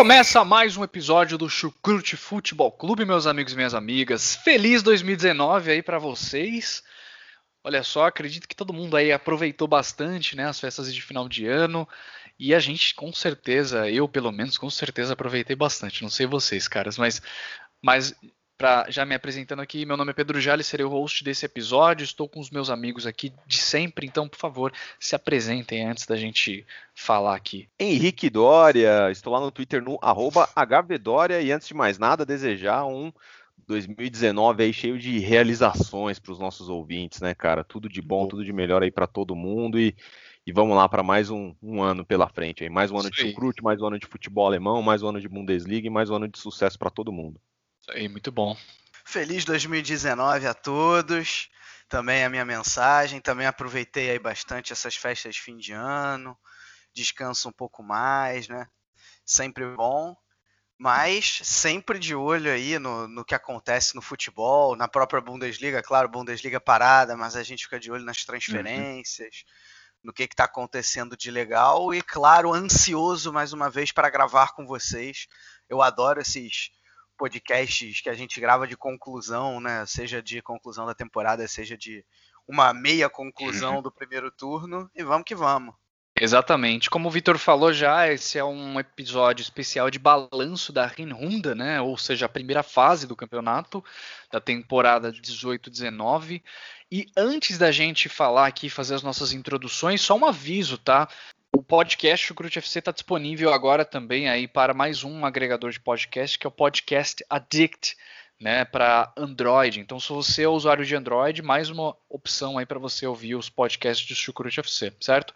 Começa mais um episódio do Chucrute Futebol Clube, meus amigos e minhas amigas. Feliz 2019 aí para vocês. Olha só, acredito que todo mundo aí aproveitou bastante, né, as festas de final de ano. E a gente, com certeza, eu pelo menos, com certeza aproveitei bastante. Não sei vocês, caras, mas, mas Pra, já me apresentando aqui, meu nome é Pedro Jales, serei o host desse episódio. Estou com os meus amigos aqui de sempre, então, por favor, se apresentem antes da gente falar aqui. Henrique Dória, estou lá no Twitter no HVDória e antes de mais nada, desejar um 2019 aí cheio de realizações para os nossos ouvintes, né, cara? Tudo de bom, tudo de melhor aí para todo mundo e, e vamos lá para mais um, um, ano pela frente aí. Mais um ano Sim. de chucrute, mais um ano de futebol alemão, mais um ano de Bundesliga e mais um ano de sucesso para todo mundo. Isso aí, muito bom. Feliz 2019 a todos. Também a minha mensagem. Também aproveitei aí bastante essas festas de fim de ano. Descanso um pouco mais, né? Sempre bom. Mas sempre de olho aí no, no que acontece no futebol, na própria Bundesliga, claro, Bundesliga parada, mas a gente fica de olho nas transferências, uhum. no que está acontecendo de legal e, claro, ansioso mais uma vez para gravar com vocês. Eu adoro esses podcasts que a gente grava de conclusão, né? Seja de conclusão da temporada, seja de uma meia conclusão uhum. do primeiro turno. E vamos que vamos. Exatamente. Como o Vitor falou já, esse é um episódio especial de balanço da Rinrunda, né? Ou seja, a primeira fase do campeonato da temporada 18-19. E antes da gente falar aqui, fazer as nossas introduções, só um aviso, tá? O podcast o Crute FC está disponível agora também aí para mais um agregador de podcast, que é o Podcast Addict, né, para Android. Então, se você é usuário de Android, mais uma opção aí para você ouvir os podcasts do Chucrute FC, certo?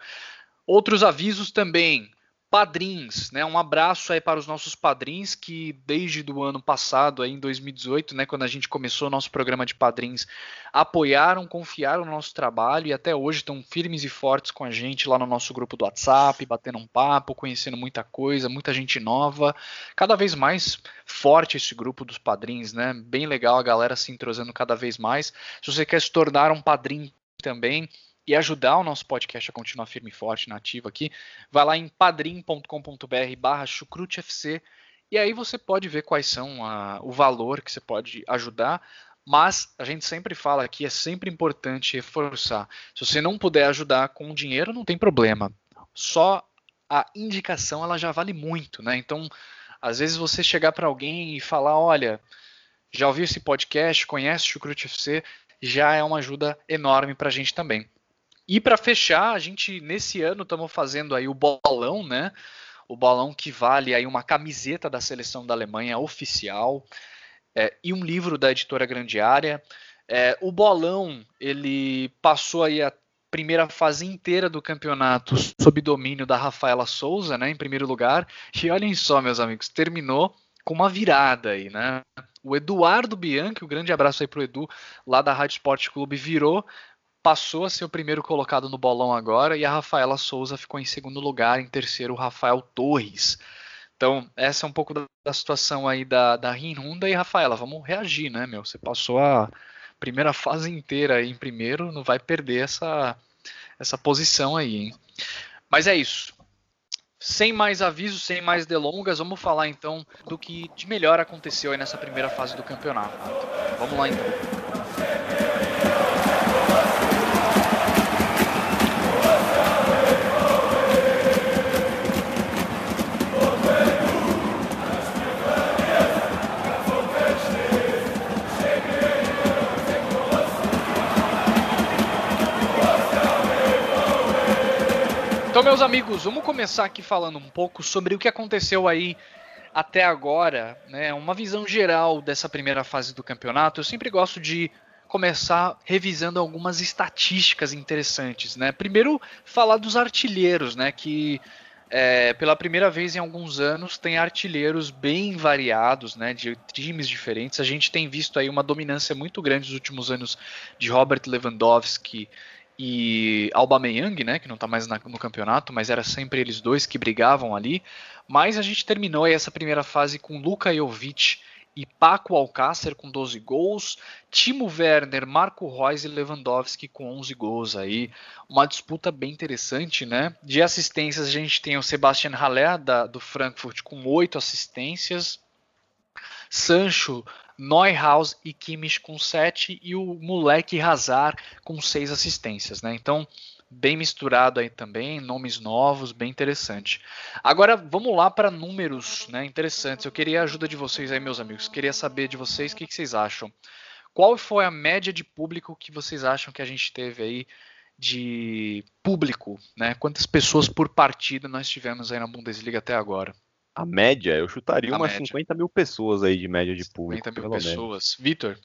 Outros avisos também padrinhos, né? Um abraço aí para os nossos padrinhos que desde do ano passado, aí em 2018, né, quando a gente começou o nosso programa de padrinhos, apoiaram, confiaram no nosso trabalho e até hoje estão firmes e fortes com a gente lá no nosso grupo do WhatsApp, batendo um papo, conhecendo muita coisa, muita gente nova. Cada vez mais forte esse grupo dos padrinhos, né? Bem legal a galera se entrosando cada vez mais. Se você quer se tornar um padrinho também, e ajudar o nosso podcast a continuar firme e forte, nativo aqui, vai lá em padrim.com.br barra chucrutefc e aí você pode ver quais são a, o valor que você pode ajudar, mas a gente sempre fala aqui, é sempre importante reforçar. Se você não puder ajudar com dinheiro, não tem problema. Só a indicação ela já vale muito, né? Então, às vezes você chegar para alguém e falar, olha, já ouviu esse podcast, conhece o Chucrute FC, já é uma ajuda enorme para a gente também. E para fechar, a gente nesse ano estamos fazendo aí o bolão, né? O bolão que vale aí uma camiseta da seleção da Alemanha oficial é, e um livro da editora Grande Área. É, o bolão ele passou aí a primeira fase inteira do campeonato sob domínio da Rafaela Souza, né? Em primeiro lugar. E olhem só, meus amigos, terminou com uma virada aí, né? O Eduardo Bianchi, um grande abraço aí pro Edu, lá da Rádio Esporte Clube, virou passou a ser o primeiro colocado no bolão agora e a Rafaela Souza ficou em segundo lugar, em terceiro o Rafael Torres. Então, essa é um pouco da, da situação aí da, da Rinunda e Rafaela, vamos reagir, né, meu? Você passou a primeira fase inteira aí em primeiro, não vai perder essa, essa posição aí, hein? Mas é isso. Sem mais avisos, sem mais delongas, vamos falar então do que de melhor aconteceu aí nessa primeira fase do campeonato. Vamos lá então. Então, meus amigos, vamos começar aqui falando um pouco sobre o que aconteceu aí até agora, né? Uma visão geral dessa primeira fase do campeonato. Eu sempre gosto de começar revisando algumas estatísticas interessantes, né? Primeiro, falar dos artilheiros, né? Que é, pela primeira vez em alguns anos, tem artilheiros bem variados, né, de times diferentes. A gente tem visto aí uma dominância muito grande nos últimos anos de Robert Lewandowski e Aubameyang, né, que não está mais na, no campeonato, mas era sempre eles dois que brigavam ali. Mas a gente terminou essa primeira fase com Luka Jovic e Paco Alcácer com 12 gols, Timo Werner, Marco Reus e Lewandowski com 11 gols aí. Uma disputa bem interessante, né? De assistências a gente tem o Sebastian Haller da, do Frankfurt com 8 assistências, Sancho, Neuhaus e Kimmich com 7 e o moleque Hazard com 6 assistências, né? Então, bem misturado aí também, nomes novos, bem interessante. Agora vamos lá para números, né, interessantes. Eu queria a ajuda de vocês aí, meus amigos. Queria saber de vocês o que, que vocês acham. Qual foi a média de público que vocês acham que a gente teve aí de público, né? Quantas pessoas por partida nós tivemos aí na Bundesliga até agora? A média, eu chutaria a umas média. 50 mil pessoas aí de média de público. 50 mil pessoas. Vitor?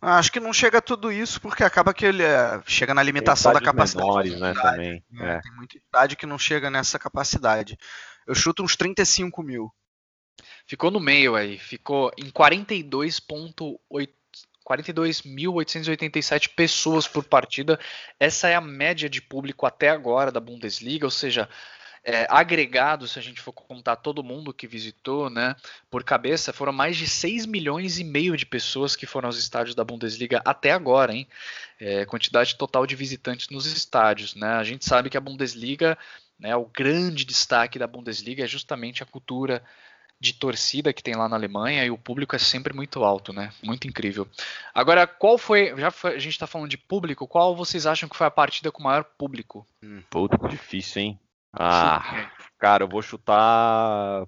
Acho que não chega a tudo isso, porque acaba que ele é, chega na limitação da capacidade. Menores, né, também. Né? É. Tem muita idade que não chega nessa capacidade. Eu chuto uns 35 mil. Ficou no meio aí, ficou em 42.8 42.887 pessoas por partida. Essa é a média de público até agora da Bundesliga, ou seja, é, agregado, se a gente for contar todo mundo que visitou, né, por cabeça, foram mais de 6 milhões e meio de pessoas que foram aos estádios da Bundesliga até agora, hein? É, quantidade total de visitantes nos estádios, né? A gente sabe que a Bundesliga, né, o grande destaque da Bundesliga é justamente a cultura de torcida que tem lá na Alemanha e o público é sempre muito alto, né? Muito incrível. Agora, qual foi, já foi, a gente está falando de público, qual vocês acham que foi a partida com maior público? Hum, puta, difícil, hein? Ah, cara, eu vou chutar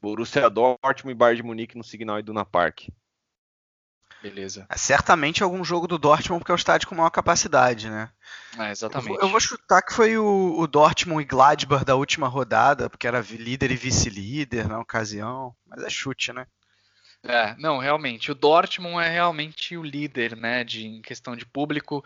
Borussia Dortmund e Bayern de Munique no Signal Iduna Park. Beleza. É, certamente algum jogo do Dortmund porque é o estádio com maior capacidade, né? É, exatamente. Eu vou, eu vou, chutar que foi o, o, Dortmund e Gladbach da última rodada, porque era líder e vice-líder na ocasião. Mas é chute, né? É, não, realmente. O Dortmund é realmente o líder, né, de, em questão de público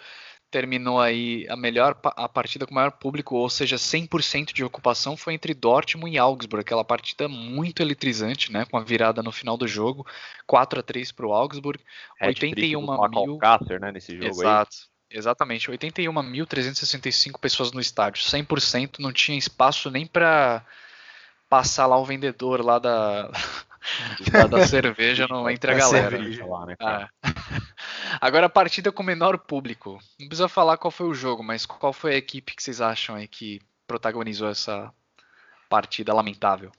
terminou aí a melhor a partida com maior público, ou seja, 100% de ocupação foi entre Dortmund e Augsburg, aquela partida muito eletrizante, né, com a virada no final do jogo, 4 a 3 para o Augsburg, Hat 81 mil né, nesse jogo Exato. Aí. Exatamente, 81.365 pessoas no estádio, 100%, não tinha espaço nem para passar lá o vendedor lá da da, cerveja não entra a galera. Lá, né, ah. Agora a partida com menor público. Não precisa falar qual foi o jogo, mas qual foi a equipe que vocês acham aí que protagonizou essa partida lamentável?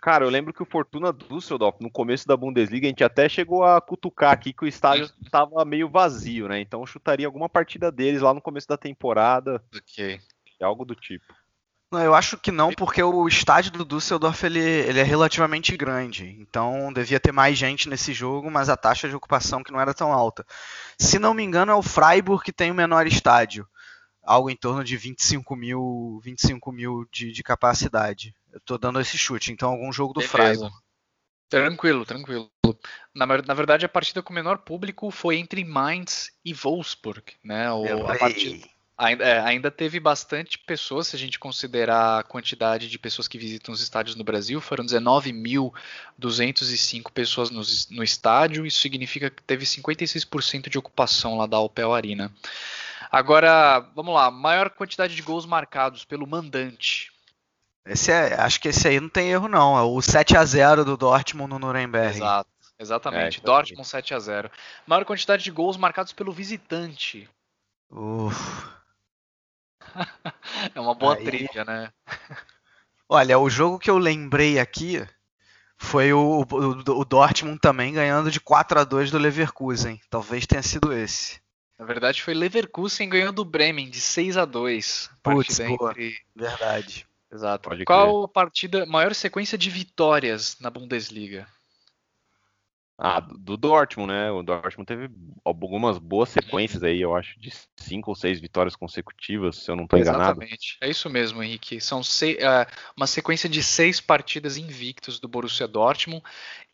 Cara, eu lembro que o Fortuna Düsseldorf, no começo da Bundesliga, a gente até chegou a cutucar aqui que o estádio estava meio vazio, né? Então eu chutaria alguma partida deles lá no começo da temporada. Ok. Algo do tipo. Não, eu acho que não, porque o estádio do Düsseldorf ele, ele é relativamente grande. Então devia ter mais gente nesse jogo, mas a taxa de ocupação que não era tão alta. Se não me engano, é o Freiburg que tem o menor estádio. Algo em torno de 25 mil, 25 mil de, de capacidade. Eu tô dando esse chute, então algum jogo do Beleza. Freiburg. Tranquilo, tranquilo. Na, na, verdade, a partida com menor público foi entre Mainz e Wolfsburg, né? O, a partida, Ainda, é, ainda, teve bastante pessoas, se a gente considerar a quantidade de pessoas que visitam os estádios no Brasil, foram 19.205 pessoas no, no, estádio, isso significa que teve 56% de ocupação lá da Opel Arena. Agora, vamos lá, maior quantidade de gols marcados pelo mandante. Esse é, acho que esse aí não tem erro não, é o 7 a 0 do Dortmund no Nuremberg. Exato, exatamente, é, Dortmund 7 a 0. Maior quantidade de gols marcados pelo visitante. Uf. é uma boa Aí... trilha, né? Olha, o jogo que eu lembrei aqui foi o, o, o, Dortmund também ganhando de 4 a 2 do Leverkusen. Talvez tenha sido esse. Na verdade, foi Leverkusen ganhando do Bremen de 6 a 2 Putz, boa. Entre... Verdade. Exato. Pode Qual a partida, maior sequência de vitórias na Bundesliga? Ah, do Dortmund, né? O Dortmund teve algumas boas sequências aí, eu acho, de cinco ou seis vitórias consecutivas, se eu não estou enganado. Exatamente, é isso mesmo, Henrique. São seis, uh, uma sequência de seis partidas invictos do Borussia Dortmund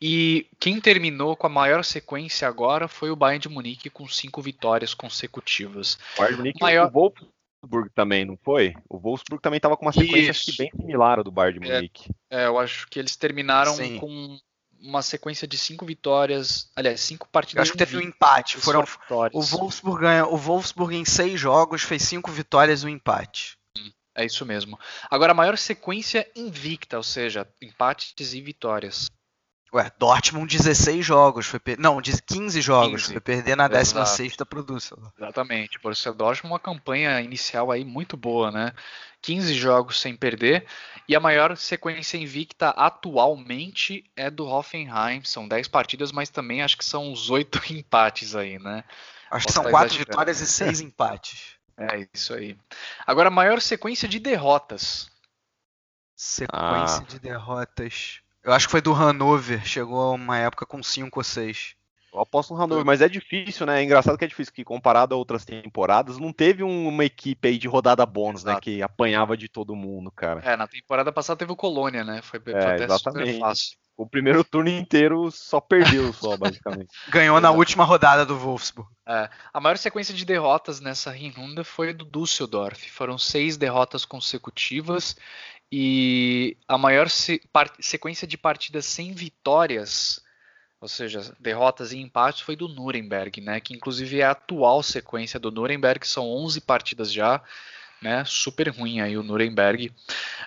e quem terminou com a maior sequência agora foi o Bayern de Munique com cinco vitórias consecutivas. O Bayern de Munique maior... o Wolfsburg também, não foi? O Wolfsburg também estava com uma sequência acho que bem similar ao do Bayern de Munique. É, é, eu acho que eles terminaram Sim. com uma sequência de cinco vitórias, aliás, cinco partidas. Eu acho que teve um empate. Foram o Wolfsburg ganha, o Wolfsburg em seis jogos fez cinco vitórias e um empate. É isso mesmo. Agora a maior sequência invicta, ou seja, empates e vitórias. Ué, Dortmund 16 jogos, foi per... não, 15 jogos, 15. foi perder na 16 pro Düsseldorf. Exatamente, por isso Dortmund uma campanha inicial aí muito boa, né? 15 jogos sem perder, e a maior sequência invicta atualmente é do Hoffenheim, são 10 partidas, mas também acho que são uns 8 empates aí, né? Acho que são 4 vitórias e 6 empates. É isso aí. Agora, a maior sequência de derrotas. Sequência ah. de derrotas. Eu acho que foi do Hanover, chegou a uma época com 5 ou 6. Eu aposto no Hanover, mas é difícil, né? É engraçado que é difícil, que comparado a outras temporadas, não teve uma equipe aí de rodada bônus, né? Exato. né? Que apanhava de todo mundo, cara. É, na temporada passada teve o Colônia, né? Foi, foi é, até exatamente. super fácil. O primeiro turno inteiro só perdeu, só, basicamente. Ganhou na última rodada do Wolfsburg. É, a maior sequência de derrotas nessa Rinunda foi do Düsseldorf. Foram seis derrotas consecutivas e a maior se sequência de partidas sem vitórias, ou seja, derrotas e empates, foi do Nuremberg, né? Que inclusive é a atual sequência do Nuremberg, são 11 partidas já, né? Super ruim aí o Nuremberg.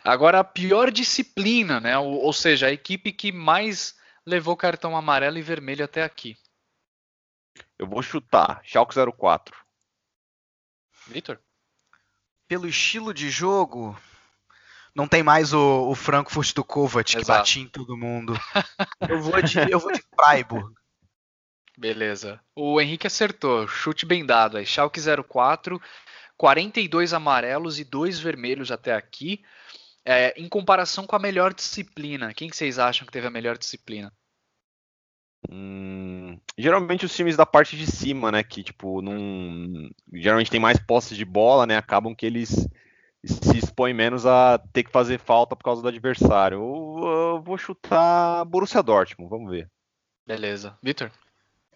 Agora a pior disciplina, né? Ou, ou seja, a equipe que mais levou cartão amarelo e vermelho até aqui. Eu vou chutar, Schalke 04. Vitor? Pelo estilo de jogo, não tem mais o, o Frankfurt do Kovac que batia em todo mundo. eu vou de, eu vou de Freiburg. Beleza. O Henrique acertou. Chute bem dado aí. Schalke 04, 42 amarelos e 2 vermelhos até aqui. É, em comparação com a melhor disciplina, quem que vocês acham que teve a melhor disciplina? Hum, geralmente os times da parte de cima, né? Que tipo, não, geralmente tem mais posse de bola, né? Acabam que eles se expõe menos a ter que fazer falta por causa do adversário. Eu, eu vou chutar Borussia Dortmund, vamos ver. Beleza. Vitor?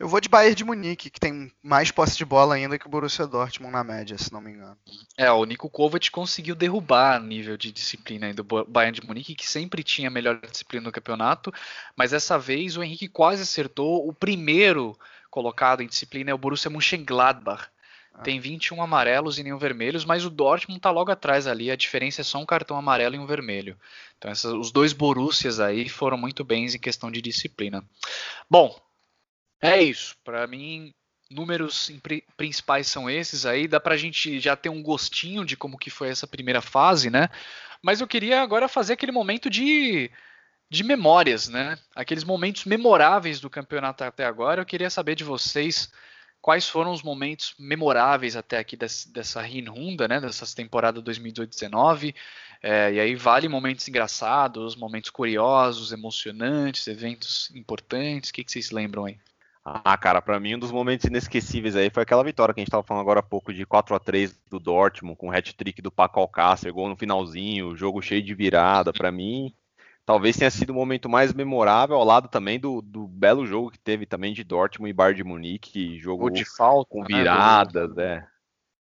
Eu vou de Bayern de Munique, que tem mais posse de bola ainda que o Borussia Dortmund na média, se não me engano. É, o Nico Kovac conseguiu derrubar nível de disciplina do Bayern de Munique, que sempre tinha a melhor disciplina no campeonato, mas dessa vez o Henrique quase acertou. O primeiro colocado em disciplina é o Borussia Mönchengladbach. Tem 21 amarelos e nenhum vermelhos, mas o Dortmund está logo atrás ali. A diferença é só um cartão amarelo e um vermelho. Então essas, os dois Borussias aí foram muito bens em questão de disciplina. Bom, é isso. Para mim, números principais são esses aí. Dá para a gente já ter um gostinho de como que foi essa primeira fase, né? Mas eu queria agora fazer aquele momento de de memórias, né? Aqueles momentos memoráveis do campeonato até agora. Eu queria saber de vocês quais foram os momentos memoráveis até aqui dessa, dessa Rinhunda, né, dessa temporada 2018-19, é, e aí vale momentos engraçados, momentos curiosos, emocionantes, eventos importantes, o que, que vocês lembram aí? Ah, cara, para mim um dos momentos inesquecíveis aí foi aquela vitória que a gente estava falando agora há pouco de 4 a 3 do Dortmund, com o hat-trick do Paco Alcácer, gol no finalzinho, jogo cheio de virada, para mim talvez tenha sido o momento mais memorável, ao lado também do, do belo jogo que teve também de Dortmund e Bayern de Munique, jogo de falta, com né, viradas, né?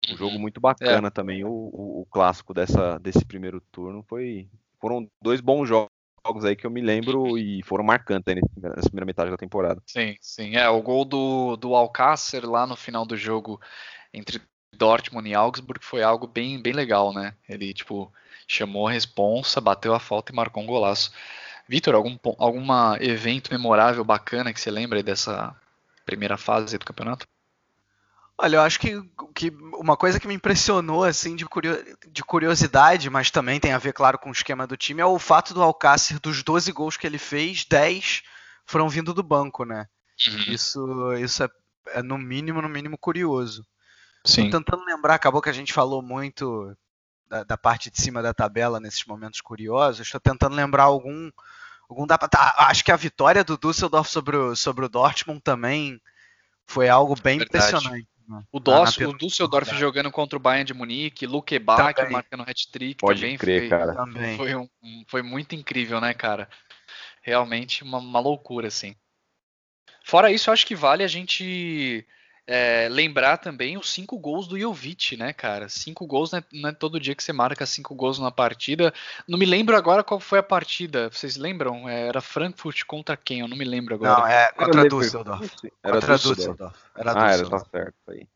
Um jogo muito bacana é. também, o, o, o, clássico dessa, desse primeiro turno foi foram dois bons jogos aí que eu me lembro e foram marcantes nessa primeira metade da temporada. Sim, sim, é o gol do, do Alcácer lá no final do jogo entre Dortmund e Augsburg foi algo bem, bem legal, né? Ele tipo chamou a responsa, bateu a falta e marcou um golaço. Vitor, algum alguma evento memorável bacana que você lembra dessa primeira fase do campeonato? Olha, eu acho que, que uma coisa que me impressionou assim de, de curiosidade, mas também tem a ver, claro, com o esquema do time, é o fato do Alcácer, dos 12 gols que ele fez, 10 foram vindo do banco, né? Uhum. Isso, isso é, é, no mínimo, no mínimo curioso. Sim. Tô tentando lembrar, acabou que a gente falou muito da, da, parte de cima da tabela nesses momentos curiosos. Estou tentando lembrar algum. algum da, tá, acho que a vitória do Düsseldorf sobre o, sobre o Dortmund também foi algo bem Verdade. impressionante. Né? O, Doss, o Düsseldorf jogando contra o Bayern de Munique, Luke Bach marcando hat-trick também crer, foi, cara. Também. Foi, um, foi muito incrível, né, cara? Realmente uma, uma loucura, assim. Fora isso, eu acho que vale a gente é, lembrar também os cinco gols do Jovic, né, cara? Cinco gols não é, não é, todo dia que você marca cinco gols numa partida. Não me lembro agora qual foi a partida. Vocês lembram? É, era Frankfurt contra quem? Eu não me lembro agora. Não, é contra Düsseldorf. Era contra Düsseldorf. Era ah, era, tá certo aí.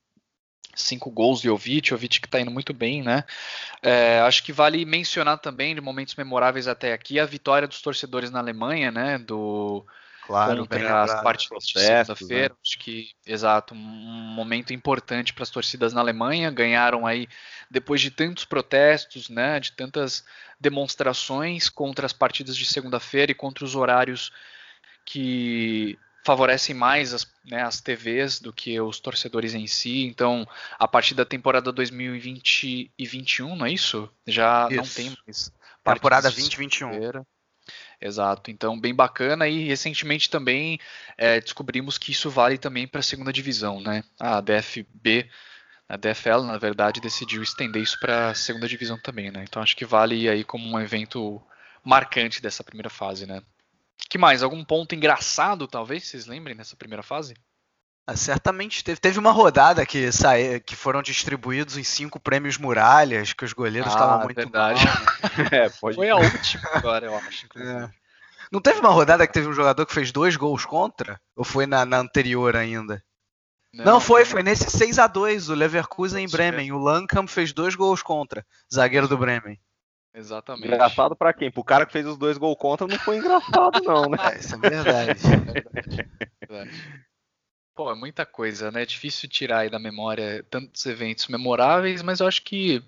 Cinco gols do Jovic, Jovic que tá indo muito bem, né? É, acho que vale mencionar também de momentos memoráveis até aqui a vitória dos torcedores na Alemanha, né? Do claro, contra as partidas de segunda-feira. Né? Acho que, exato, um momento importante para as torcidas na Alemanha. Ganharam aí, depois de tantos protestos, né, de tantas demonstrações contra as partidas de segunda-feira e contra os horários que favorecem mais as, né, as TVs do que os torcedores em si. Então, a partir da temporada 2020 e 2021, não é isso? Já isso. não tem mais. Temporada 2021. Exato, então bem bacana e recentemente também é, descobrimos que isso vale também para a segunda divisão, né? A DFB, a DFL na verdade decidiu estender isso para a segunda divisão também, né? Então acho que vale aí como um evento marcante dessa primeira fase, né? Que mais? Algum ponto engraçado talvez vocês lembrem nessa primeira fase? Ah, certamente teve. Teve uma rodada que, saí, que foram distribuídos em cinco prêmios muralhas, que os goleiros ah, estavam muito verdade. mal. É, Foi a última agora, eu acho. É. Não teve uma rodada que teve um jogador que fez dois gols contra? Ou foi na, na anterior ainda? Não, não, foi, foi nesse 6 a 2 o Leverkusen em Bremen. O Lancam fez dois gols contra, zagueiro do Bremen. Exatamente. Engraçado para quem? Pro cara que fez os dois gols contra não foi engraçado, não, né? É, isso é verdade. é verdade. É verdade. Pô, é muita coisa, né? É difícil tirar aí da memória tantos eventos memoráveis, mas eu acho que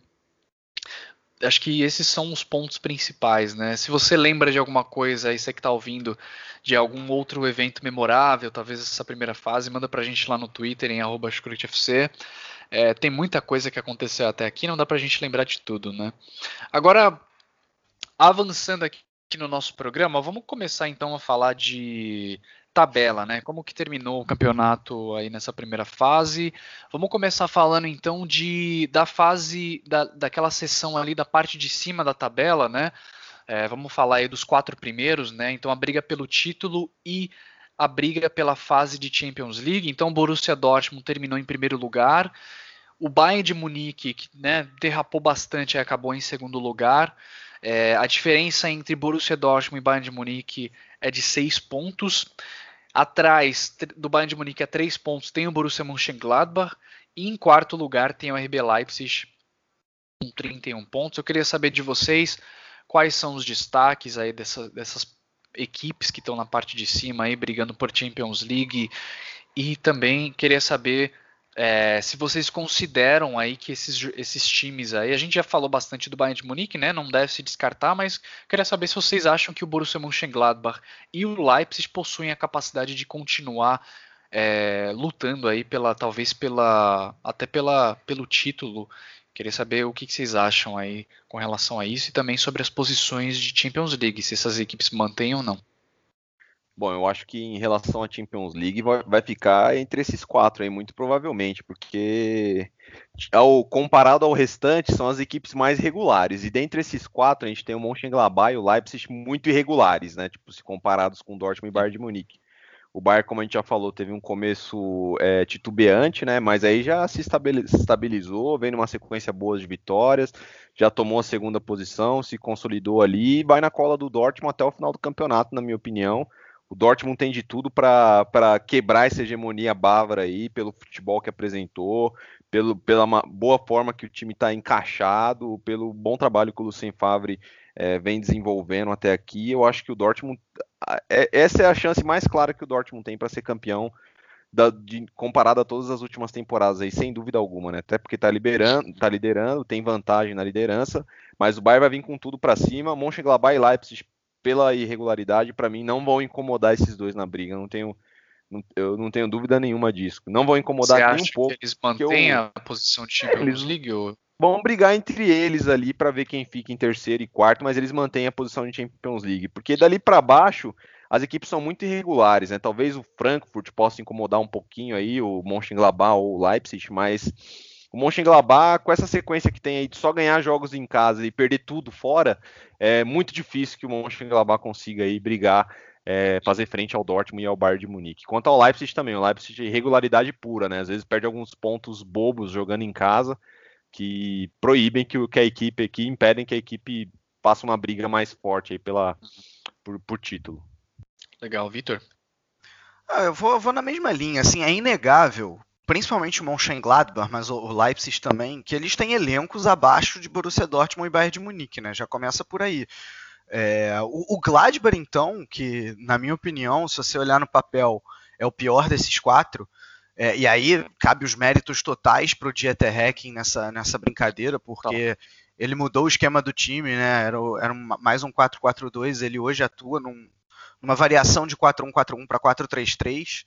acho que esses são os pontos principais, né? Se você lembra de alguma coisa aí, você que está ouvindo, de algum outro evento memorável, talvez essa primeira fase, manda pra gente lá no Twitter, em arroba é, tem muita coisa que aconteceu até aqui, não dá pra gente lembrar de tudo, né? Agora, avançando aqui no nosso programa, vamos começar então a falar de tabela, né? Como que terminou o campeonato aí nessa primeira fase? Vamos começar falando então de da fase da, daquela seção ali da parte de cima da tabela, né? É, vamos falar aí dos quatro primeiros, né? Então a briga pelo título e a briga pela fase de Champions League. Então o Borussia Dortmund terminou em primeiro lugar. O Bayern de Munique, que né, derrapou bastante, acabou em segundo lugar. É, a diferença entre Borussia Dortmund e Bayern de Munique é de seis pontos. Atrás do Bayern de Munique a três pontos tem o Borussia Mönchengladbach e em quarto lugar tem o RB Leipzig com 31 pontos. Eu queria saber de vocês quais são os destaques aí dessa, dessas equipes que estão na parte de cima aí brigando por Champions League e também queria saber é, se vocês consideram aí que esses, esses times aí, a gente já falou bastante do Bayern de Munique, né? Não deve se descartar, mas queria saber se vocês acham que o Borussia Mönchengladbach e o Leipzig possuem a capacidade de continuar é, lutando aí pela, talvez pela, até pela, pelo título. Queria saber o que, que vocês acham aí com relação a isso e também sobre as posições de Champions League, se essas equipes mantêm ou não. Bom, eu acho que em relação à Champions League vai ficar entre esses quatro aí, muito provavelmente, porque ao, comparado ao restante, são as equipes mais regulares. E dentre esses quatro, a gente tem o Mönchengladbach e o Leipzig muito irregulares, né? Tipo, se comparados com o Dortmund e Bayern de Munique. O Bayern, como a gente já falou, teve um começo é, titubeante, né? Mas aí já se estabilizou, vem numa sequência boa de vitórias, já tomou a segunda posição, se consolidou ali e vai na cola do Dortmund até o final do campeonato, na minha opinião. O Dortmund tem de tudo para quebrar essa hegemonia bávara aí, pelo futebol que apresentou, pelo, pela boa forma que o time está encaixado, pelo bom trabalho que o Lucien Favre é, vem desenvolvendo até aqui. Eu acho que o Dortmund. É, essa é a chance mais clara que o Dortmund tem para ser campeão. Da, de, comparado a todas as últimas temporadas aí, sem dúvida alguma, né? Até porque está liberando, tá liderando, tem vantagem na liderança, mas o Bayern vai vir com tudo para cima. Mönchengladbach e Leipzig pela irregularidade, para mim, não vão incomodar esses dois na briga. Não tenho, eu não tenho dúvida nenhuma disso. Não vão incomodar Você nem um pouco. eles mantêm eu... a posição de Champions League? Ou... Vão brigar entre eles ali para ver quem fica em terceiro e quarto, mas eles mantêm a posição de Champions League. Porque dali para baixo, as equipes são muito irregulares, né? Talvez o Frankfurt possa incomodar um pouquinho aí, o Mönchengladbach ou o Leipzig, mas o Mönchengladbach, com essa sequência que tem aí de só ganhar jogos em casa e perder tudo fora, é muito difícil que o Mönchengladbach consiga aí brigar é, fazer frente ao Dortmund e ao Bayern de Munique. Quanto ao Leipzig também, o Leipzig é irregularidade pura, né? Às vezes perde alguns pontos bobos jogando em casa que proíbem que, que a equipe aqui, impedem que a equipe passe uma briga mais forte aí pela, por, por título. Legal, Vitor. Ah, eu, vou, eu vou na mesma linha, assim, é inegável principalmente o Mönchengladbach, mas o Leipzig também, que eles têm elencos abaixo de Borussia Dortmund e Bayern de Munique, né? Já começa por aí. É, o, o Gladbach, então, que na minha opinião, se você olhar no papel, é o pior desses quatro, é, e aí cabe os méritos totais para o Dieter Hecking nessa, nessa brincadeira, porque tá. ele mudou o esquema do time, né? Era, era mais um 4-4-2, ele hoje atua num, numa variação de 4-1-4-1 para 4-3-3,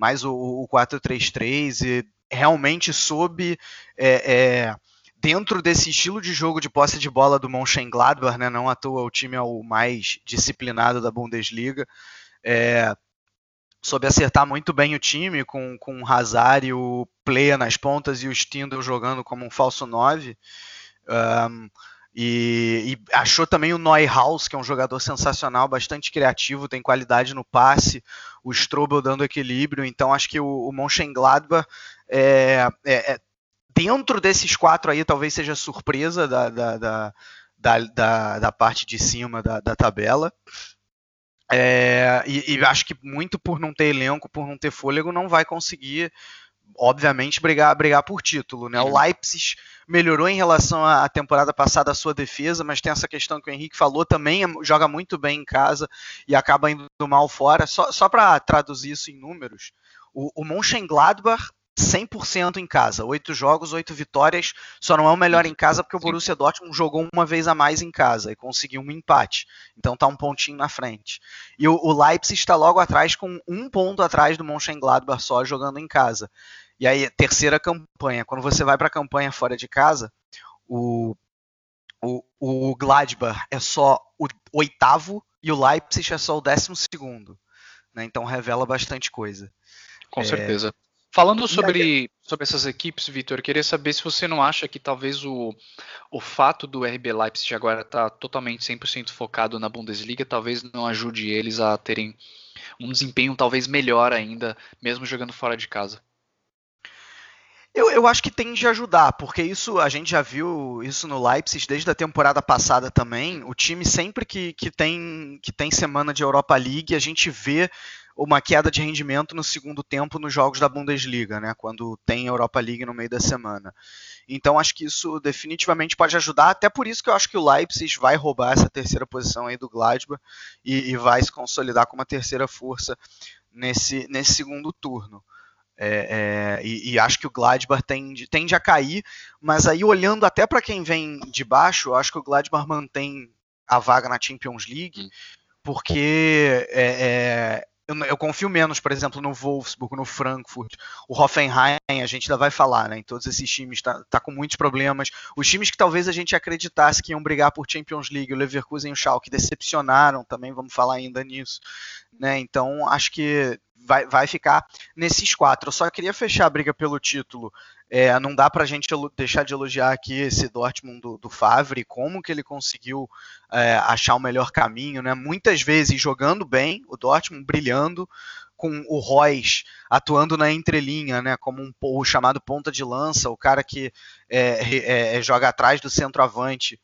mais o, o 4-3-3, e realmente soube. É, é, dentro desse estilo de jogo de posse de bola do Mönchengladbach, né, não à toa o time é o mais disciplinado da Bundesliga, é, soube acertar muito bem o time com, com o Hazard e o Plea nas pontas e o Stindl jogando como um falso 9. Um, e, e, achou também o Neuhaus, que é um jogador sensacional, bastante criativo, tem qualidade no passe, o Strobel dando equilíbrio, então acho que o, o Mönchengladbach é, é, é dentro desses quatro aí, talvez seja surpresa da, da, da, da, da parte de cima da, da tabela. É, e, e, acho que muito por não ter elenco, por não ter fôlego, não vai conseguir, obviamente, brigar, brigar por título. Né? O Leipzig melhorou em relação à temporada passada a sua defesa, mas tem essa questão que o Henrique falou, também joga muito bem em casa e acaba indo mal fora. Só, só para traduzir isso em números, o, o Mönchengladbach 100% em casa. Oito jogos, oito vitórias. Só não é o melhor em casa porque o Borussia Dortmund jogou uma vez a mais em casa e conseguiu um empate. Então tá um pontinho na frente. E o, o Leipzig está logo atrás com um ponto atrás do Mönchengladbach só jogando em casa. E aí, terceira campanha. Quando você vai para a campanha fora de casa, o, o, o Gladbach é só o oitavo e o Leipzig é só o décimo segundo. Né? Então revela bastante coisa. Com é... certeza. Falando sobre, sobre essas equipes, Vitor, queria saber se você não acha que talvez o, o fato do RB Leipzig agora estar tá totalmente 100% focado na Bundesliga talvez não ajude eles a terem um desempenho talvez melhor ainda, mesmo jogando fora de casa. Eu, eu acho que tem de ajudar, porque isso a gente já viu isso no Leipzig desde a temporada passada também. O time sempre que, que, tem, que tem semana de Europa League, a gente vê uma queda de rendimento no segundo tempo nos jogos da Bundesliga, né, quando tem Europa League no meio da semana. Então acho que isso definitivamente pode ajudar, até por isso que eu acho que o Leipzig vai roubar essa terceira posição aí do Gladbach e, e vai se consolidar como uma terceira força nesse, nesse segundo turno. É, é, e, e, acho que o Gladbach tende, tende a cair, mas aí olhando até para quem vem de baixo, eu acho que o Gladbach mantém a vaga na Champions League, hum. porque é, é eu, eu, confio menos, por exemplo, no Wolfsburg, no Frankfurt, o Hoffenheim, a gente ainda vai falar, né? Em todos esses times tá, tá com muitos problemas. Os times que talvez a gente acreditasse que iam brigar por Champions League, o Leverkusen e o Schalke decepcionaram, também vamos falar ainda nisso, né? Então, acho que vai, vai ficar nesses quatro. Eu só queria fechar a briga pelo título. É, não dá para a gente deixar de elogiar aqui esse Dortmund do, do Favre, como que ele conseguiu é, achar o melhor caminho, né? Muitas vezes jogando bem, o Dortmund brilhando, com o Royce atuando na entrelinha, né, como um, o chamado ponta de lança, o cara que é, é, é joga atrás do centroavante.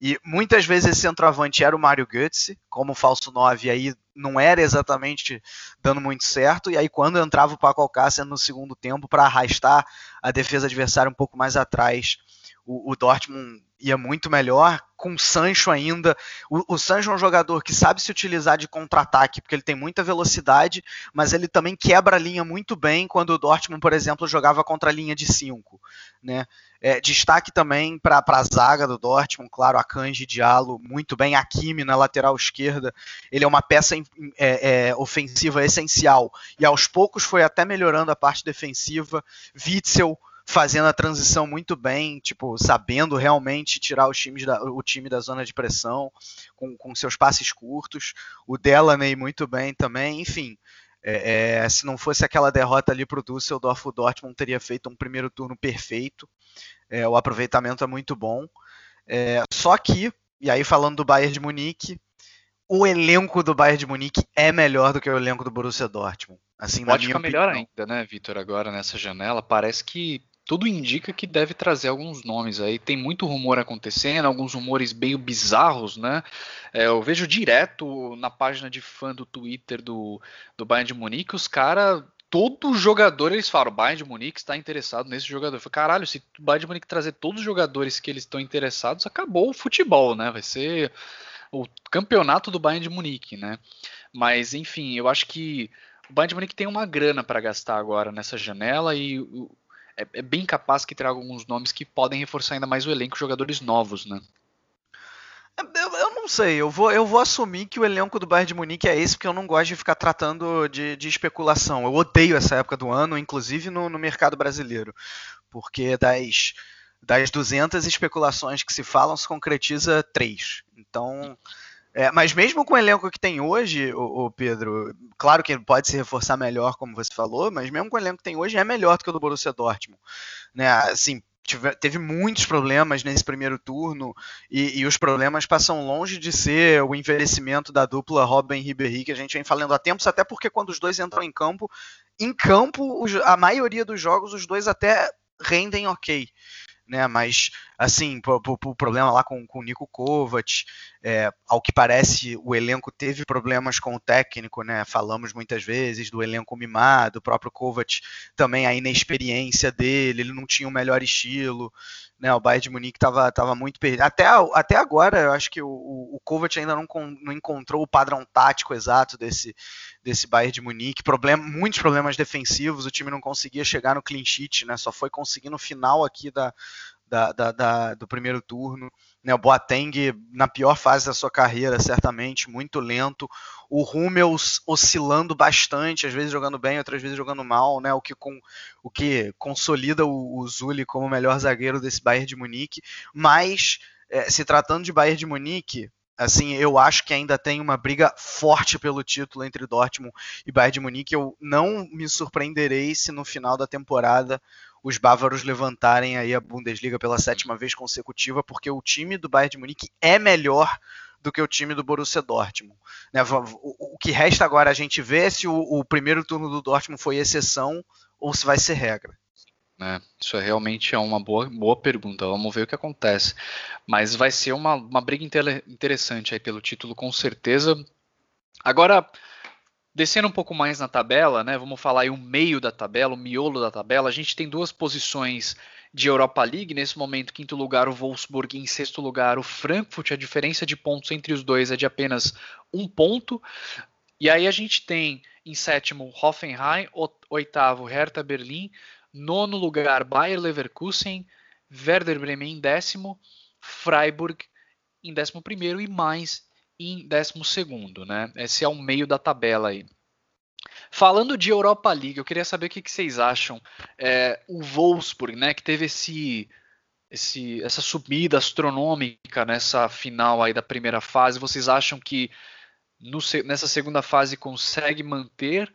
E muitas vezes esse centroavante era o Mário Götze, como falso 9, e aí não era exatamente dando muito certo. E aí, quando entrava o Paco Alcácer no segundo tempo para arrastar a defesa adversária um pouco mais atrás, o, o Dortmund ia muito melhor. Com o Sancho ainda. O, o, Sancho é um jogador que sabe se utilizar de contra-ataque, porque ele tem muita velocidade, mas ele também quebra a linha muito bem quando o Dortmund, por exemplo, jogava contra a linha de 5. Né? É, destaque também para a zaga do Dortmund, claro, a Kanji Diallo muito bem, a Kimi na lateral esquerda. Ele é uma peça é, é, ofensiva essencial e aos poucos foi até melhorando a parte defensiva. Witzel fazendo a transição muito bem, tipo, sabendo realmente tirar os times da, o time da zona de pressão, com, com seus passes curtos. O Delaney muito bem também, enfim. É, é, se não fosse aquela derrota ali para o Düsseldorf, o Dortmund teria feito um primeiro turno perfeito. É, o aproveitamento é muito bom. É, só que, e aí falando do Bayern de Munique, o elenco do Bayern de Munique é melhor do que o elenco do Borussia Dortmund. Assim, Pode ficar melhor ainda, né, Vitor, agora nessa janela. Parece que tudo indica que deve trazer alguns nomes aí. Tem muito rumor acontecendo, alguns rumores meio bizarros, né? É, eu vejo direto na página de fã do Twitter do, do Bayern de Munique, os caras todo jogador eles falam, o Bayern de Munique está interessado nesse jogador. Eu falei, caralho, se o Bayern de Munique trazer todos os jogadores que eles estão interessados, acabou o futebol, né? Vai ser o campeonato do Bayern de Munique, né? Mas enfim, eu acho que o Bayern de Munique tem uma grana para gastar agora nessa janela e é, é, bem capaz que traga alguns nomes que podem reforçar ainda mais o elenco, jogadores novos, né? Eu, eu, não sei, eu vou, eu vou assumir que o elenco do Bayern de Munique é esse, porque eu não gosto de ficar tratando de, de especulação. Eu odeio essa época do ano, inclusive no, no mercado brasileiro, porque das, das 200 especulações que se falam, se concretiza três. Então, é, mas mesmo com o elenco que tem hoje, o, o, Pedro, claro que pode se reforçar melhor, como você falou, mas mesmo com o elenco que tem hoje é melhor do que o do Borussia Dortmund. Né? Assim, tive, teve muitos problemas nesse primeiro turno e, e, os problemas passam longe de ser o envelhecimento da dupla Robin Ribéry que a gente vem falando há tempos, até porque quando os dois entram em campo, em campo, a maioria dos jogos, os dois até rendem ok né? Mas, assim, o problema lá com, com o Nico Kovac, é, ao que parece, o elenco teve problemas com o técnico, né? Falamos muitas vezes do elenco mimado, o próprio Kovac também a inexperiência dele, ele não tinha o melhor estilo, né? O Bayern de Munique estava tava muito perdido. Até, até agora, eu acho que o, o Kovac ainda não, não encontrou o padrão tático exato desse, desse Bayern de Munique. Problema, muitos problemas defensivos, o time não conseguia chegar no clean sheet, né? Só foi conseguir no final aqui da, da, da, da, do primeiro turno. Né, o Boateng na pior fase da sua carreira, certamente, muito lento. O Hummels oscilando bastante, às vezes jogando bem, outras vezes jogando mal, né, o, que com, o que consolida o, o como o melhor zagueiro desse Bayern de Munique. Mas, é, se tratando de Bayern de Munique, assim, eu acho que ainda tem uma briga forte pelo título entre Dortmund e Bayern de Munique. Eu não me surpreenderei se no final da temporada os bávaros levantarem aí a Bundesliga pela sétima vez consecutiva, porque o time do Bayern de Munique é melhor do que o time do Borussia Dortmund. Né? O, que resta agora a gente ver se o, o, primeiro turno do Dortmund foi exceção ou se vai ser regra. É, isso é realmente é uma boa, boa pergunta. Vamos ver o que acontece. Mas vai ser uma, uma briga interessante aí pelo título, com certeza. Agora, Descendo um pouco mais na tabela, né, vamos falar aí o meio da tabela, o miolo da tabela. A gente tem duas posições de Europa League. Nesse momento, quinto lugar o Wolfsburg, em sexto lugar o Frankfurt. A diferença de pontos entre os dois é de apenas um ponto. E aí a gente tem em sétimo Hoffenheim, oitavo Hertha Berlim, nono lugar Bayer Leverkusen, Werder Bremen em décimo, Freiburg em décimo primeiro e mais em 12, né? Esse é o meio da tabela aí. Falando de Europa League, eu queria saber o que, que vocês acham. É, o Wolfsburg, né, que teve esse, esse, essa subida astronômica nessa final aí da primeira fase, vocês acham que no, nessa segunda fase consegue manter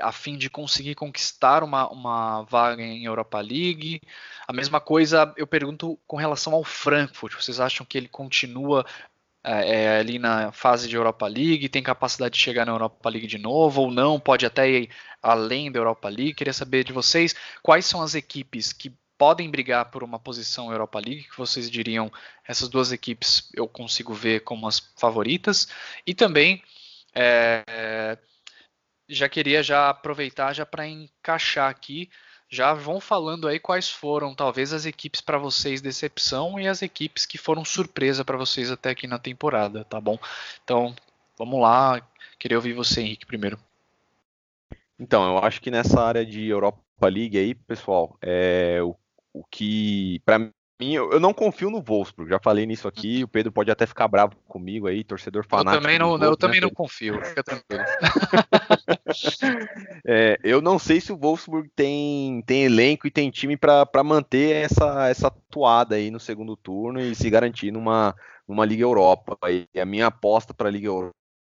a fim de conseguir conquistar uma, uma vaga em Europa League? A mesma coisa eu pergunto com relação ao Frankfurt. Vocês acham que ele continua é, é, ali na fase de Europa League, tem capacidade de chegar na Europa League de novo ou não, pode até ir além da Europa League. Queria saber de vocês quais são as equipes que podem brigar por uma posição Europa League, que vocês diriam essas duas equipes eu consigo ver como as favoritas, e também é, já queria já aproveitar já para encaixar aqui já vão falando aí quais foram talvez as equipes para vocês decepção e as equipes que foram surpresa para vocês até aqui na temporada, tá bom? Então, vamos lá. Queria ouvir você, Henrique, primeiro. Então, eu acho que nessa área de Europa League aí, pessoal, é o, o que para mim, eu, não confio no Wolfsburg, já falei nisso aqui, o Pedro pode até ficar bravo comigo aí, torcedor fanático. Eu também não, Wolfsburg, eu também né, não confio, fica tranquilo. é, eu não sei se o Wolfsburg tem, tem elenco e tem time para manter essa, essa toada aí no segundo turno e se garantir numa, numa Liga Europa. E a minha aposta para a Liga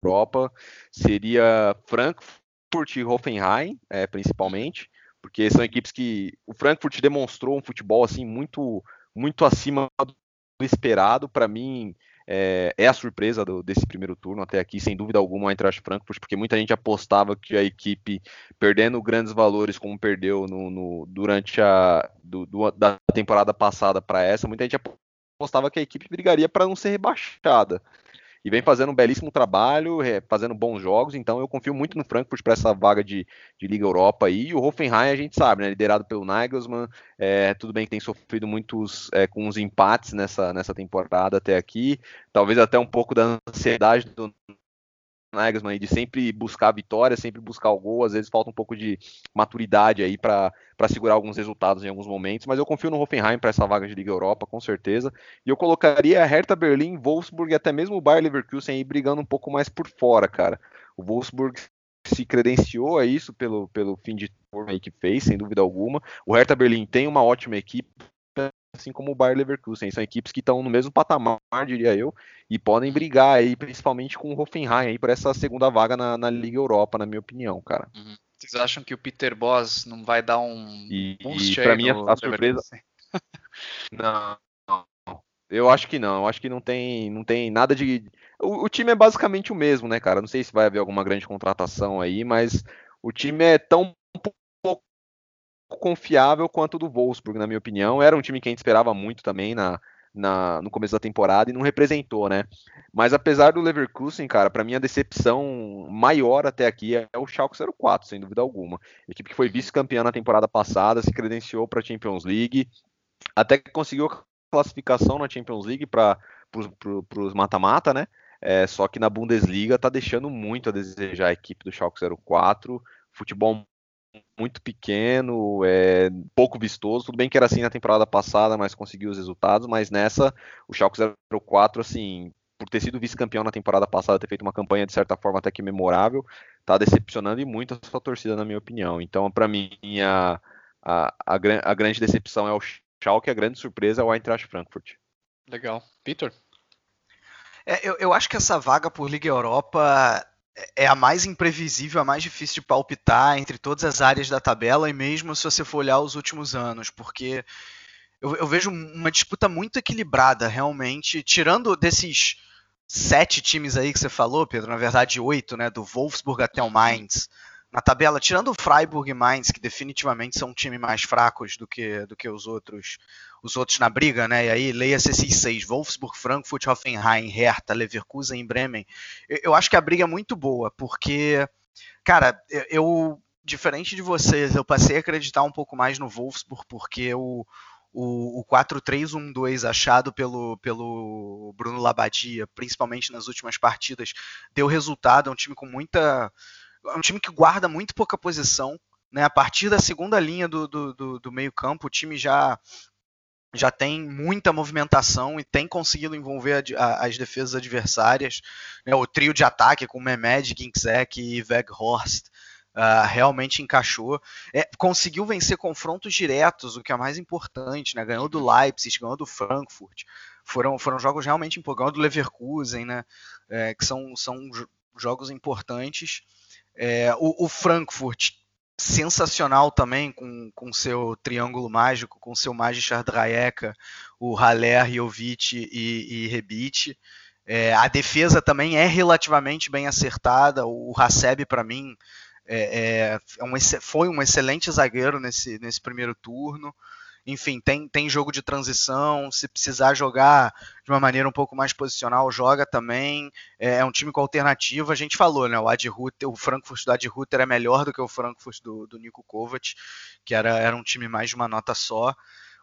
Europa seria Frankfurt e Hoffenheim, é, principalmente, porque são equipes que o Frankfurt demonstrou um futebol assim muito muito acima do esperado. Para mim, é, é a surpresa do, desse primeiro turno até aqui, sem dúvida alguma, o Eintracht Frankfurt, porque muita gente apostava que a equipe, perdendo grandes valores como perdeu no, no durante a do, do, da temporada passada para essa, muita gente apostava que a equipe brigaria para não ser rebaixada e vem fazendo um belíssimo trabalho, fazendo bons jogos, então eu confio muito no Frankfurt para essa vaga de, de, Liga Europa aí. E o Hoffenheim a gente sabe, né, liderado pelo Nagelsmann, é, tudo bem que tem sofrido muitos é, com os empates nessa, nessa temporada até aqui, talvez até um pouco da ansiedade do Nagelsmann de sempre buscar a vitória, sempre buscar o gol, às vezes falta um pouco de maturidade aí para segurar alguns resultados em alguns momentos, mas eu confio no Hoffenheim para essa vaga de Liga Europa, com certeza. E eu colocaria a Hertha Berlim, Wolfsburg e até mesmo o Bayer Leverkusen aí brigando um pouco mais por fora, cara. O Wolfsburg se credenciou a isso pelo, pelo fim de turno aí que fez, sem dúvida alguma. O Hertha Berlim tem uma ótima equipe, assim como o Bayer Leverkusen. São equipes que estão no mesmo patamar, diria eu, e podem brigar aí, principalmente com o Hoffenheim aí por essa segunda vaga na, na Liga Europa, na minha opinião, cara. Uhum. Vocês acham que o Peter Boss não vai dar um e, e para mim a, a surpresa não, não, eu acho que não, eu acho que não tem, não tem nada de o, o time é basicamente o mesmo, né, cara? Não sei se vai haver alguma grande contratação aí, mas o time é tão confiável quanto o do Wolfsburg, na minha opinião. Era um time que a gente esperava muito também na, na, no começo da temporada e não representou, né? Mas apesar do Leverkusen, cara, para mim a decepção maior até aqui é o Schalke 04, sem dúvida alguma. A equipe que foi vice-campeã na temporada passada, se credenciou para a Champions League, até que conseguiu classificação na Champions League para os mata-mata, né? É, só que na Bundesliga tá deixando muito a desejar a equipe do Schalke 04. Futebol muito pequeno, é, pouco vistoso. Tudo bem que era assim na temporada passada, mas conseguiu os resultados. Mas nessa, o Schalke 04, assim, por ter sido vice-campeão na temporada passada, ter feito uma campanha de certa forma até que memorável, tá decepcionando e muito a sua torcida, na minha opinião. Então, para mim, a, a, a, a, grande decepção é o Schalke, a grande surpresa é o Eintracht Frankfurt. Legal. Peter? É, eu, eu acho que essa vaga por Liga Europa é a mais imprevisível, a mais difícil de palpitar entre todas as áreas da tabela, e mesmo se você for olhar os últimos anos, porque eu, eu vejo uma disputa muito equilibrada, realmente, tirando desses sete times aí que você falou, Pedro, na verdade oito, né, do Wolfsburg até o Mainz, na tabela, tirando o Freiburg e Mainz, que definitivamente são um time mais fracos do que, do que os outros os outros na briga, né? E aí leia-se esses seis: Wolfsburg, Frankfurt, Hoffenheim, Hertha, Leverkusen e Bremen. Eu, eu, acho que a briga é muito boa, porque, cara, eu, diferente de vocês, eu passei a acreditar um pouco mais no Wolfsburg, porque o, o, o 4-3-1-2 achado pelo, pelo Bruno Labadia, principalmente nas últimas partidas, deu resultado. É um time com muita. É um time que guarda muito pouca posição. Né? A partir da segunda linha do, do, do, do meio-campo, o time já já tem muita movimentação e tem conseguido envolver a, a, as defesas adversárias. Né, o trio de ataque com Mehmed, Ginczek e Weghorst uh, realmente encaixou. É, conseguiu vencer confrontos diretos, o que é mais importante. Né, ganhou do Leipzig, ganhou do Frankfurt. Foram, foram jogos realmente. Ganhou do Leverkusen, né, é, que são, são jogos importantes. É, o, o Frankfurt sensacional também com, com seu triângulo mágico, com seu Magister Draeka, o Haller, Jovic e, e Rebite. É, a defesa também é relativamente bem acertada. O Haseb, para mim, é, é, é um, foi um excelente zagueiro nesse, nesse primeiro turno enfim, tem, tem jogo de transição, se precisar jogar de uma maneira um pouco mais posicional, joga também. É, é um time com alternativa. A gente falou, né? O Ad o Frankfurt do Ad Rutter é melhor do que o Frankfurt do, do Nico Kovac, que era, era um time mais de uma nota só.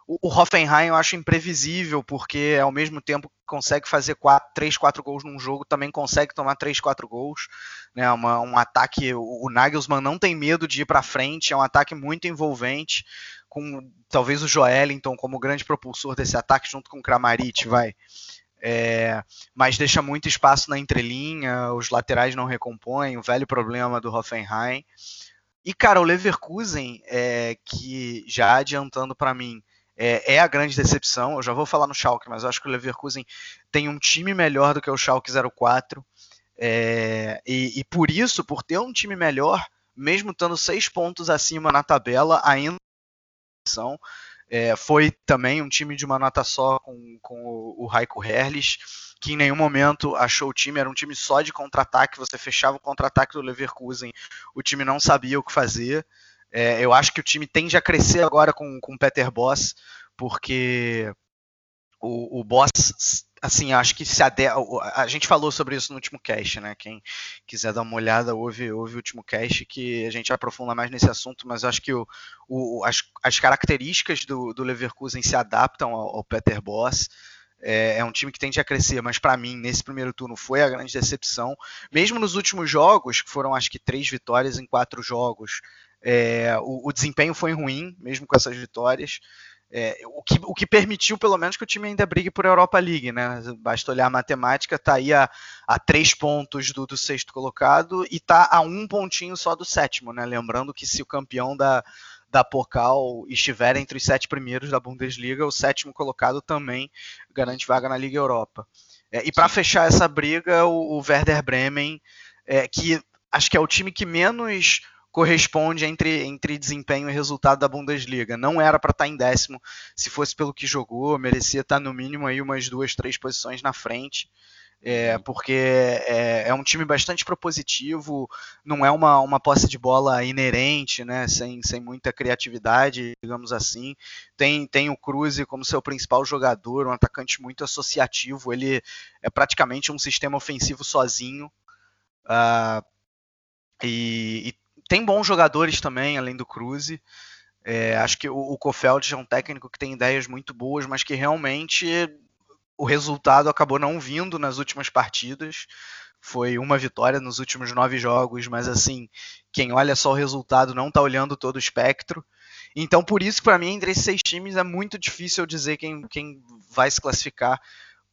O, o Hoffenheim eu acho imprevisível, porque ao mesmo tempo que consegue fazer 3, 4 gols num jogo, também consegue tomar 3, 4 gols. Né? Uma, um ataque. O, o Nagelsmann não tem medo de ir para frente, é um ataque muito envolvente com talvez o Joelinton como grande propulsor desse ataque junto com o Kramaric, vai. É, mas deixa muito espaço na entrelinha, os laterais não recompõem, o velho problema do Hoffenheim. E, cara, o Leverkusen, é, que já adiantando para mim, é, é, a grande decepção. Eu já vou falar no Schalke, mas eu acho que o Leverkusen tem um time melhor do que o Schalke 04. É, e, e, por isso, por ter um time melhor, mesmo estando seis pontos acima na tabela, ainda é, foi também um time de uma nota só com, com o, o Raiko Herles, que em nenhum momento achou o time, era um time só de contra-ataque, você fechava o contra-ataque do Leverkusen, o time não sabia o que fazer. É, eu acho que o time tende a crescer agora com o Peter Boss, porque o, o Boss, assim, acho que se ade... a gente falou sobre isso no último cast, né? Quem quiser dar uma olhada, ouve, ouve o último cast que a gente aprofunda mais nesse assunto, mas acho que o, o as, as características do, do Leverkusen se adaptam ao, ao Peter Boss. É, é, um time que tende a crescer, mas para mim, nesse primeiro turno, foi a grande decepção. Mesmo nos últimos jogos, que foram acho que três vitórias em quatro jogos, é, o, o, desempenho foi ruim, mesmo com essas vitórias. É, o, que, o que permitiu, pelo menos, que o time ainda brigue por Europa League, né? Basta olhar a matemática, tá aí a, a três pontos do, do sexto colocado e tá a um pontinho só do sétimo, né? Lembrando que se o campeão da, da Pokal estiver entre os sete primeiros da Bundesliga, o sétimo colocado também garante vaga na Liga Europa. É, e para fechar essa briga, o, o Werder Bremen, é, que acho que é o time que menos corresponde entre, entre desempenho e resultado da Bundesliga. Não era para estar tá em décimo, se fosse pelo que jogou, merecia estar tá no mínimo aí umas duas, três posições na frente. É, uhum. porque é, é, um time bastante propositivo, não é uma, uma posse de bola inerente, né, sem, sem muita criatividade, digamos assim. Tem, tem o Cruz como seu principal jogador, um atacante muito associativo, ele é praticamente um sistema ofensivo sozinho. Uh, e, e tem bons jogadores também, além do Cruze. É, acho que o, o Kofeld é um técnico que tem ideias muito boas, mas que realmente o resultado acabou não vindo nas últimas partidas. Foi uma vitória nos últimos nove jogos, mas assim, quem olha só o resultado não está olhando todo o espectro. Então, por isso, para mim, entre esses seis times é muito difícil dizer quem, quem vai se classificar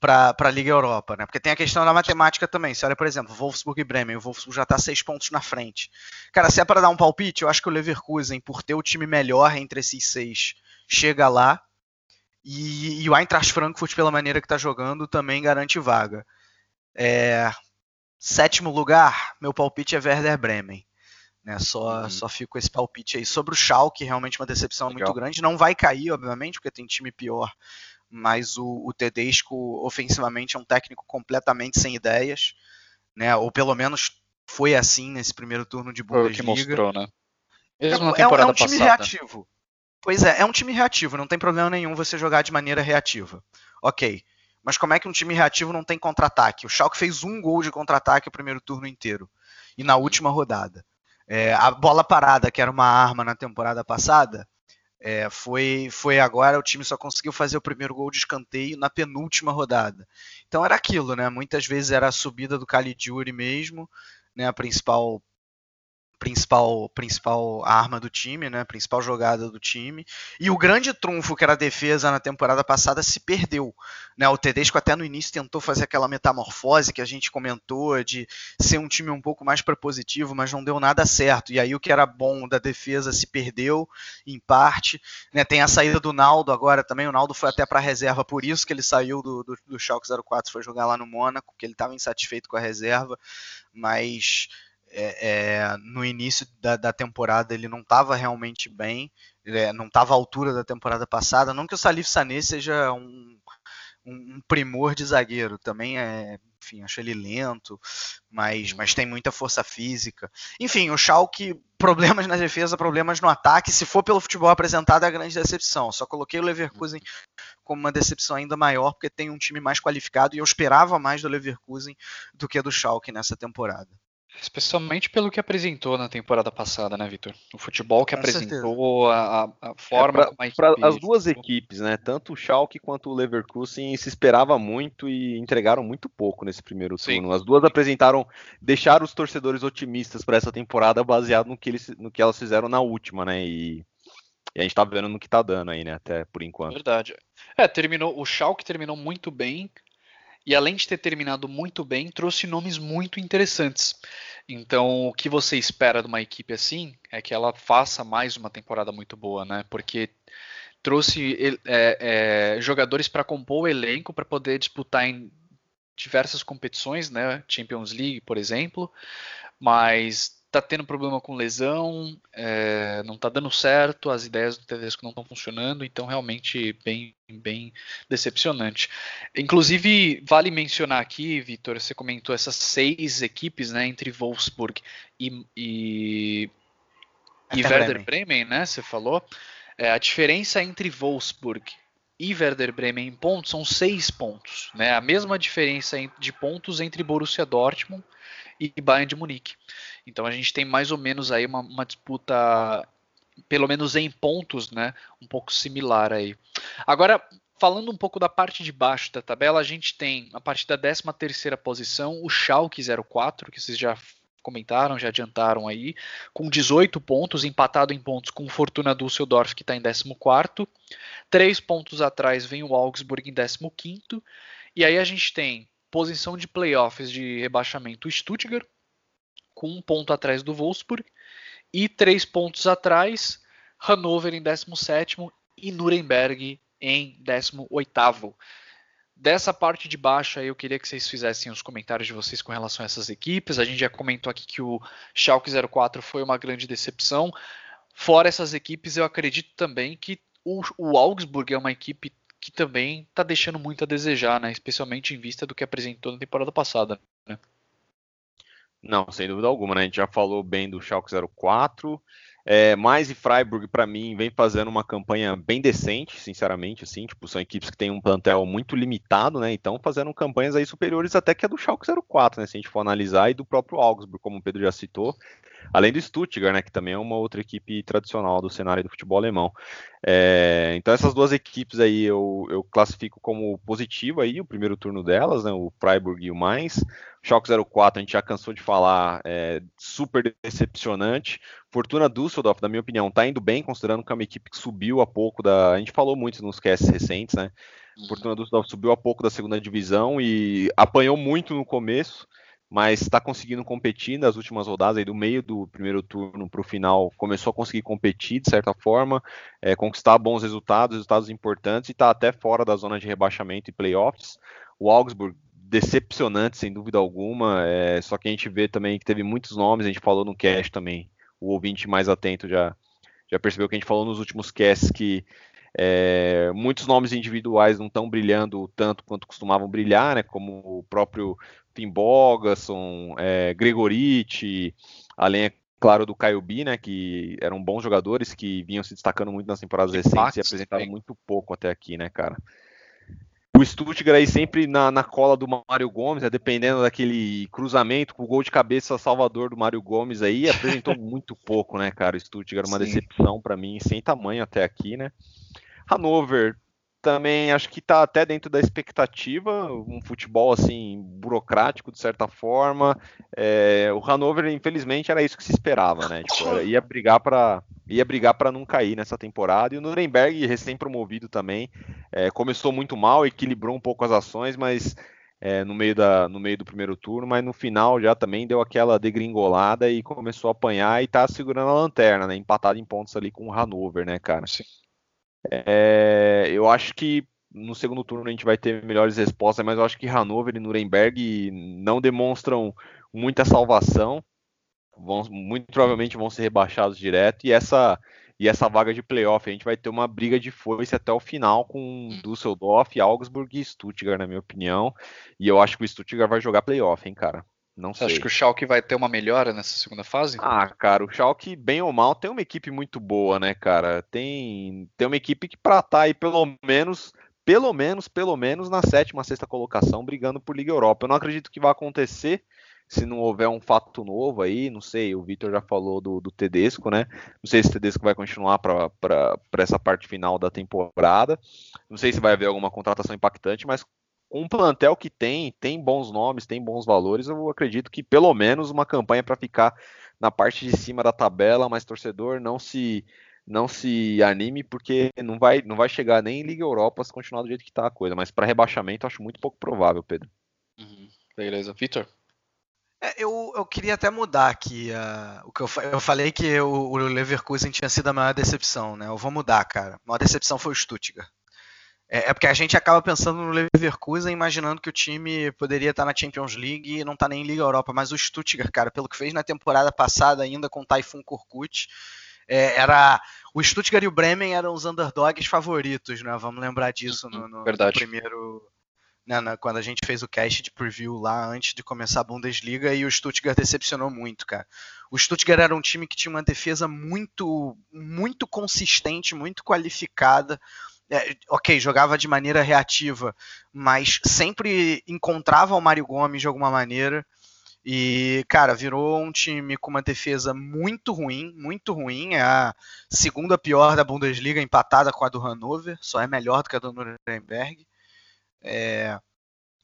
para a Liga Europa, né? Porque tem a questão da matemática também. Se olha, por exemplo, Wolfsburg e Bremen, o Wolfsburg já está seis pontos na frente. Cara, se é para dar um palpite, eu acho que o Leverkusen, por ter o time melhor entre esses seis, chega lá. E, e o Eintracht Frankfurt, pela maneira que está jogando, também garante vaga. É, sétimo lugar, meu palpite é Werder Bremen. Né, só, uhum. só fico esse palpite aí. Sobre o Schalke, realmente uma decepção Legal. muito grande. Não vai cair, obviamente, porque tem time pior mas o, o Tedesco ofensivamente é um técnico completamente sem ideias, né? Ou pelo menos foi assim nesse primeiro turno de Bundesliga. Foi o que mostrou, né? Mesmo na temporada é, é um time passada. reativo. Pois é, é um time reativo, não tem problema nenhum você jogar de maneira reativa. Ok. Mas como é que um time reativo não tem contra-ataque? O Schalke fez um gol de contra-ataque o primeiro turno inteiro. E na última rodada. É, a bola parada, que era uma arma na temporada passada, é, foi, foi agora o time só conseguiu fazer o primeiro gol de escanteio na penúltima rodada. Então era aquilo, né? Muitas vezes era a subida do Caligiuri mesmo, né? A principal principal, principal arma do time, né? Principal jogada do time. E o grande trunfo que era a defesa na temporada passada se perdeu, né? O Tedesco até no início tentou fazer aquela metamorfose que a gente comentou de ser um time um pouco mais propositivo, mas não deu nada certo. E aí o que era bom da defesa se perdeu em parte, né? Tem a saída do Naldo agora também. O Naldo foi até para reserva, por isso que ele saiu do, do, do Schalke 04, foi jogar lá no Mônaco, que ele estava insatisfeito com a reserva, mas é, é, no início da, da, temporada ele não estava realmente bem, é, não estava à altura da temporada passada. Não que o Salif Sané seja um, um, primor de zagueiro, também é, enfim, acho ele lento, mas, mas tem muita força física. Enfim, o Schalke, problemas na defesa, problemas no ataque. Se for pelo futebol apresentado, é a grande decepção. Só coloquei o Leverkusen como uma decepção ainda maior, porque tem um time mais qualificado e eu esperava mais do Leverkusen do que do Schalke nessa temporada. Especialmente pelo que apresentou na temporada passada, né, Vitor? O futebol que Com apresentou, a, a, forma é Para as duas equipes, né? Tanto o Schalke quanto o Leverkusen se esperava muito e entregaram muito pouco nesse primeiro turno. Sim. As duas apresentaram, deixaram os torcedores otimistas para essa temporada baseado no que, eles, no que elas fizeram na última, né? E, e a gente tá vendo no que tá dando aí, né? Até por enquanto. Verdade. É, terminou. O Schalke terminou muito bem e além de ter terminado muito bem, trouxe nomes muito interessantes. Então, o que você espera de uma equipe assim é que ela faça mais uma temporada muito boa, né? Porque trouxe é, é, jogadores para compor o elenco para poder disputar em diversas competições, né? Champions League, por exemplo, mas tá tendo problema com lesão, é, não tá dando certo, as ideias do Tedesco não estão funcionando, então realmente bem, bem decepcionante. Inclusive, vale mencionar aqui, Vitor, você comentou essas seis equipes, né, entre Wolfsburg e, e, e Werder Bremen. Bremen, né, você falou. É, a diferença entre Wolfsburg e Werder Bremen em pontos são seis pontos, né, a mesma diferença de pontos entre Borussia Dortmund e Bayern de Munique. Então a gente tem mais ou menos aí uma, uma disputa, pelo menos em pontos, né, um pouco similar aí. Agora, falando um pouco da parte de baixo da tabela, a gente tem a partir da 13 terceira posição o Schalke 04, que vocês já comentaram, já adiantaram aí, com 18 pontos, empatado em pontos com o Fortuna Düsseldorf, que está em 14º. Três pontos atrás vem o Augsburg em 15º. E aí a gente tem posição de playoffs de rebaixamento Stuttgart, com um ponto atrás do Wolfsburg, e três pontos atrás, Hannover em 17 e Nuremberg em 18. Dessa parte de baixo eu queria que vocês fizessem os comentários de vocês com relação a essas equipes. A gente já comentou aqui que o Schalke 04 foi uma grande decepção. Fora essas equipes, eu acredito também que o, o Augsburg é uma equipe que também está deixando muito a desejar, né? Especialmente em vista do que apresentou na temporada passada, né? Não, sem dúvida alguma, né? A gente já falou bem do Schalke 04. É, mais e Freiburg, para mim, vem fazendo uma campanha bem decente, sinceramente, assim, tipo, são equipes que têm um plantel muito limitado, né? Então, fazendo campanhas aí superiores até que a do Schalke 04, né? Se a gente for analisar, e do próprio Augsburg, como o Pedro já citou, além do Stuttgart, né? Que também é uma outra equipe tradicional do cenário do futebol alemão. É, então, essas duas equipes aí eu, eu classifico como positivo aí, o primeiro turno delas, né? O Freiburg e o Mainz. Schalke 04, a gente já cansou de falar, é super decepcionante. Fortuna Düsseldorf, na minha opinião, tá indo bem, considerando que é uma equipe que subiu a pouco da. A gente falou muito nos casts recentes, né? Uhum. Fortuna Düsseldorf subiu a pouco da segunda divisão e apanhou muito no começo, mas está conseguindo competir nas últimas rodadas, aí do meio do primeiro turno para o final, começou a conseguir competir de certa forma, é, conquistar bons resultados, resultados importantes e está até fora da zona de rebaixamento e playoffs. O Augsburg decepcionante, sem dúvida alguma. É, só que a gente vê também que teve muitos nomes, a gente falou no cast também. O ouvinte mais atento já, já percebeu que a gente falou nos últimos casts que é, muitos nomes individuais não estão brilhando tanto quanto costumavam brilhar, né, como o próprio Tim Bogason, é, Gregoriti, além, é claro, do Caio B, né, que eram bons jogadores que vinham se destacando muito nas temporadas recentes e apresentaram muito pouco até aqui, né, cara o Stuttgart aí sempre na, na cola do Mário Gomes, né, dependendo daquele cruzamento com o gol de cabeça salvador do Mário Gomes aí, apresentou muito pouco, né, cara? O Stuttgart uma Sim. decepção para mim, sem tamanho até aqui, né? Hannover também acho que está até dentro da expectativa, um futebol assim burocrático de certa forma. É, o Hannover, infelizmente, era isso que se esperava, né? Tipo, ia brigar para ia brigar para não cair nessa temporada. E o Nuremberg, recém-promovido também, é, começou muito mal, equilibrou um pouco as ações, mas é, no, meio da, no meio do primeiro turno, mas no final já também deu aquela degringolada e começou a apanhar e tá segurando a lanterna, né? Empatado em pontos ali com o Hannover, né, cara? Sim. É, eu acho que no segundo turno a gente vai ter melhores respostas, mas eu acho que Hannover e Nuremberg não demonstram muita salvação. Vão, muito provavelmente vão ser rebaixados direto e essa e essa vaga de playoff a gente vai ter uma briga de foice até o final com Düsseldorf, Augsburg e Stuttgart, na minha opinião. E eu acho que o Stuttgart vai jogar playoff, hein, cara. Não Você sei. acha que o Schalke vai ter uma melhora nessa segunda fase? Ah, cara, o Schalke, bem ou mal, tem uma equipe muito boa, né, cara? Tem, tem uma equipe que pra estar tá aí pelo menos, pelo menos, pelo menos na sétima, sexta colocação, brigando por Liga Europa. Eu não acredito que vai acontecer se não houver um fato novo aí, não sei, o Vitor já falou do, do Tedesco, né? Não sei se o Tedesco vai continuar para essa parte final da temporada. Não sei se vai haver alguma contratação impactante, mas com um plantel que tem, tem bons nomes, tem bons valores, eu acredito que pelo menos uma campanha para ficar na parte de cima da tabela, mas torcedor não se não se anime porque não vai não vai chegar nem em Liga Europa se continuar do jeito que está a coisa, mas para rebaixamento acho muito pouco provável, Pedro. Uhum. Beleza, Vitor. É, eu, eu queria até mudar aqui uh, o que eu, eu falei que o, o Leverkusen tinha sido a maior decepção, né? Eu vou mudar, cara. A maior decepção foi o Stuttgart. É, é, porque a gente acaba pensando no Leverkusen, imaginando que o time poderia estar na Champions League e não está nem em Liga Europa. Mas o Stuttgart, cara, pelo que fez na temporada passada, ainda com o Typhoon Korkut, é, era o Stuttgart e o Bremen eram os underdogs favoritos, né? Vamos lembrar disso no, no, no primeiro. Né, na, quando a gente fez o cast de preview lá antes de começar a Bundesliga e o Stuttgart decepcionou muito, cara. O Stuttgart era um time que tinha uma defesa muito, muito consistente, muito qualificada. É, ok, jogava de maneira reativa, mas sempre encontrava o Mário Gomes de alguma maneira. E, cara, virou um time com uma defesa muito ruim, muito ruim. É a segunda pior da Bundesliga, empatada com a do Hannover, só é melhor do que a do Nuremberg. É,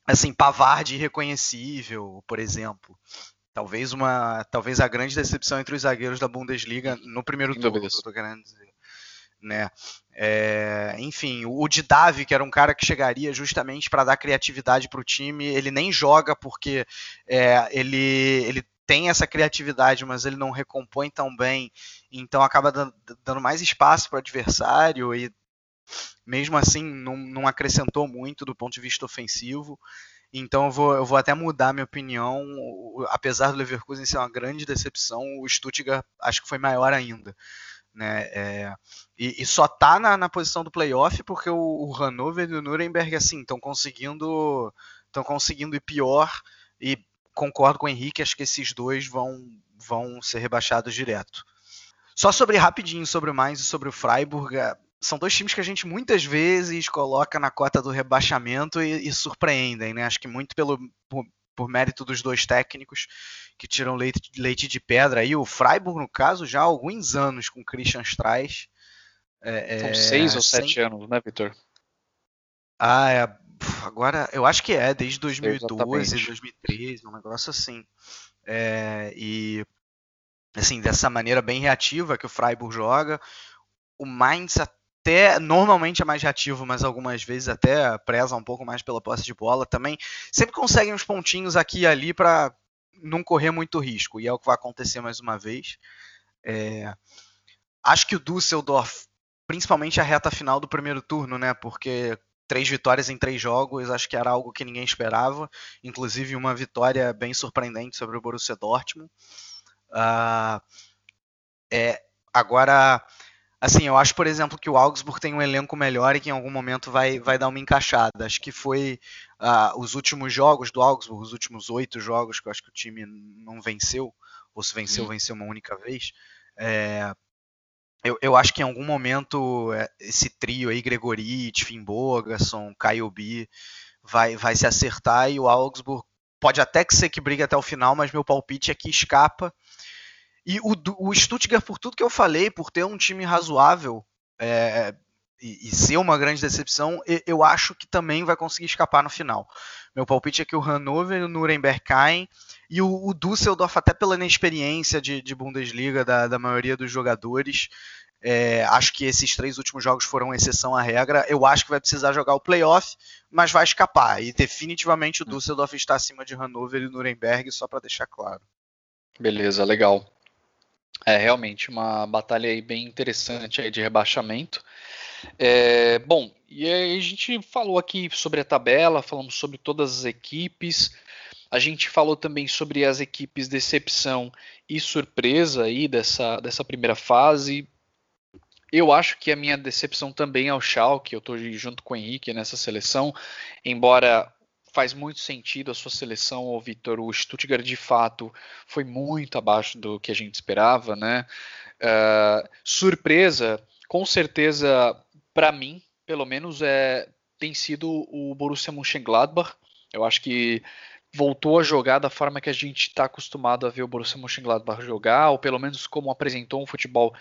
assim, Pavard irreconhecível, por exemplo. Talvez uma, talvez a grande decepção entre os zagueiros da Bundesliga no primeiro turno, tô querendo dizer né? É, enfim, o Didavi, que era um cara que chegaria justamente para dar criatividade para o time, ele nem joga porque é, ele, ele tem essa criatividade, mas ele não recompõe tão bem, então acaba dando mais espaço para o adversário e mesmo assim não, não, acrescentou muito do ponto de vista ofensivo. Então eu vou, eu vou até mudar minha opinião. Apesar do Leverkusen ser uma grande decepção, o Stuttgart acho que foi maior ainda. Né? É, e, e, só tá na, na, posição do playoff porque o, o Hannover e o Nuremberg assim estão conseguindo estão conseguindo ir pior e concordo com o Henrique, acho que esses dois vão vão ser rebaixados direto. Só sobre rapidinho sobre o Mainz e sobre o Freiburg, é, são dois times que a gente muitas vezes coloca na cota do rebaixamento e, e surpreendem, né? Acho que muito pelo por, por mérito dos dois técnicos que tiram leite, leite de pedra. Aí o Freiburg, no caso, já há alguns anos com Christian Streich. É, São é, seis ou sem... sete anos, né, Vitor? Ah, é, agora eu acho que é, desde 2012, Exatamente. 2013, um negócio assim. É, e assim, dessa maneira bem reativa que o Freiburg joga. O Mainz até normalmente é mais reativo, mas algumas vezes até preza um pouco mais pela posse de bola também. Sempre conseguem uns pontinhos aqui e ali para não correr muito risco, e é o que vai acontecer mais uma vez. É, acho que o Düsseldorf, principalmente a reta final do primeiro turno, né? Porque três vitórias em três jogos, acho que era algo que ninguém esperava, inclusive uma vitória bem surpreendente sobre o Borussia Dortmund. Uh, é, agora, assim, eu acho, por exemplo, que o Augsburg tem um elenco melhor e que em algum momento vai, vai dar uma encaixada. Acho que foi uh, os últimos jogos do Augsburg, os últimos oito jogos que eu acho que o time não venceu, ou se venceu, Sim. venceu uma única vez. É, eu, eu, acho que em algum momento é, esse trio aí, Gregorit, Finn Bogason, Caio B, vai, vai se acertar e o Augsburg pode até que ser que brigue até o final, mas meu palpite é que escapa. E o, o Stuttgart, por tudo que eu falei, por ter um time razoável, é, e, e, ser uma grande decepção, eu acho que também vai conseguir escapar no final. Meu palpite é que o Hannover e o Nuremberg caem, e o, o Düsseldorf, até pela inexperiência de, de Bundesliga da, da, maioria dos jogadores, é, acho que esses três últimos jogos foram exceção à regra. Eu acho que vai precisar jogar o playoff, mas vai escapar. E definitivamente o hum. Düsseldorf está acima de Hannover e Nuremberg, só para deixar claro. Beleza, legal. É realmente uma batalha aí bem interessante aí de rebaixamento. É, bom, e aí a gente falou aqui sobre a tabela, falamos sobre todas as equipes. A gente falou também sobre as equipes decepção e surpresa aí dessa, dessa primeira fase. Eu acho que a minha decepção também é o Schalke, eu estou junto com o Henrique nessa seleção, embora faz muito sentido a sua seleção, o Vitor, o Stuttgart de fato foi muito abaixo do que a gente esperava, né? Uh, surpresa, com certeza para mim, pelo menos, é, tem sido o Borussia Mönchengladbach. Eu acho que voltou a jogar da forma que a gente está acostumado a ver o Borussia Mönchengladbach jogar, ou pelo menos como apresentou um futebol,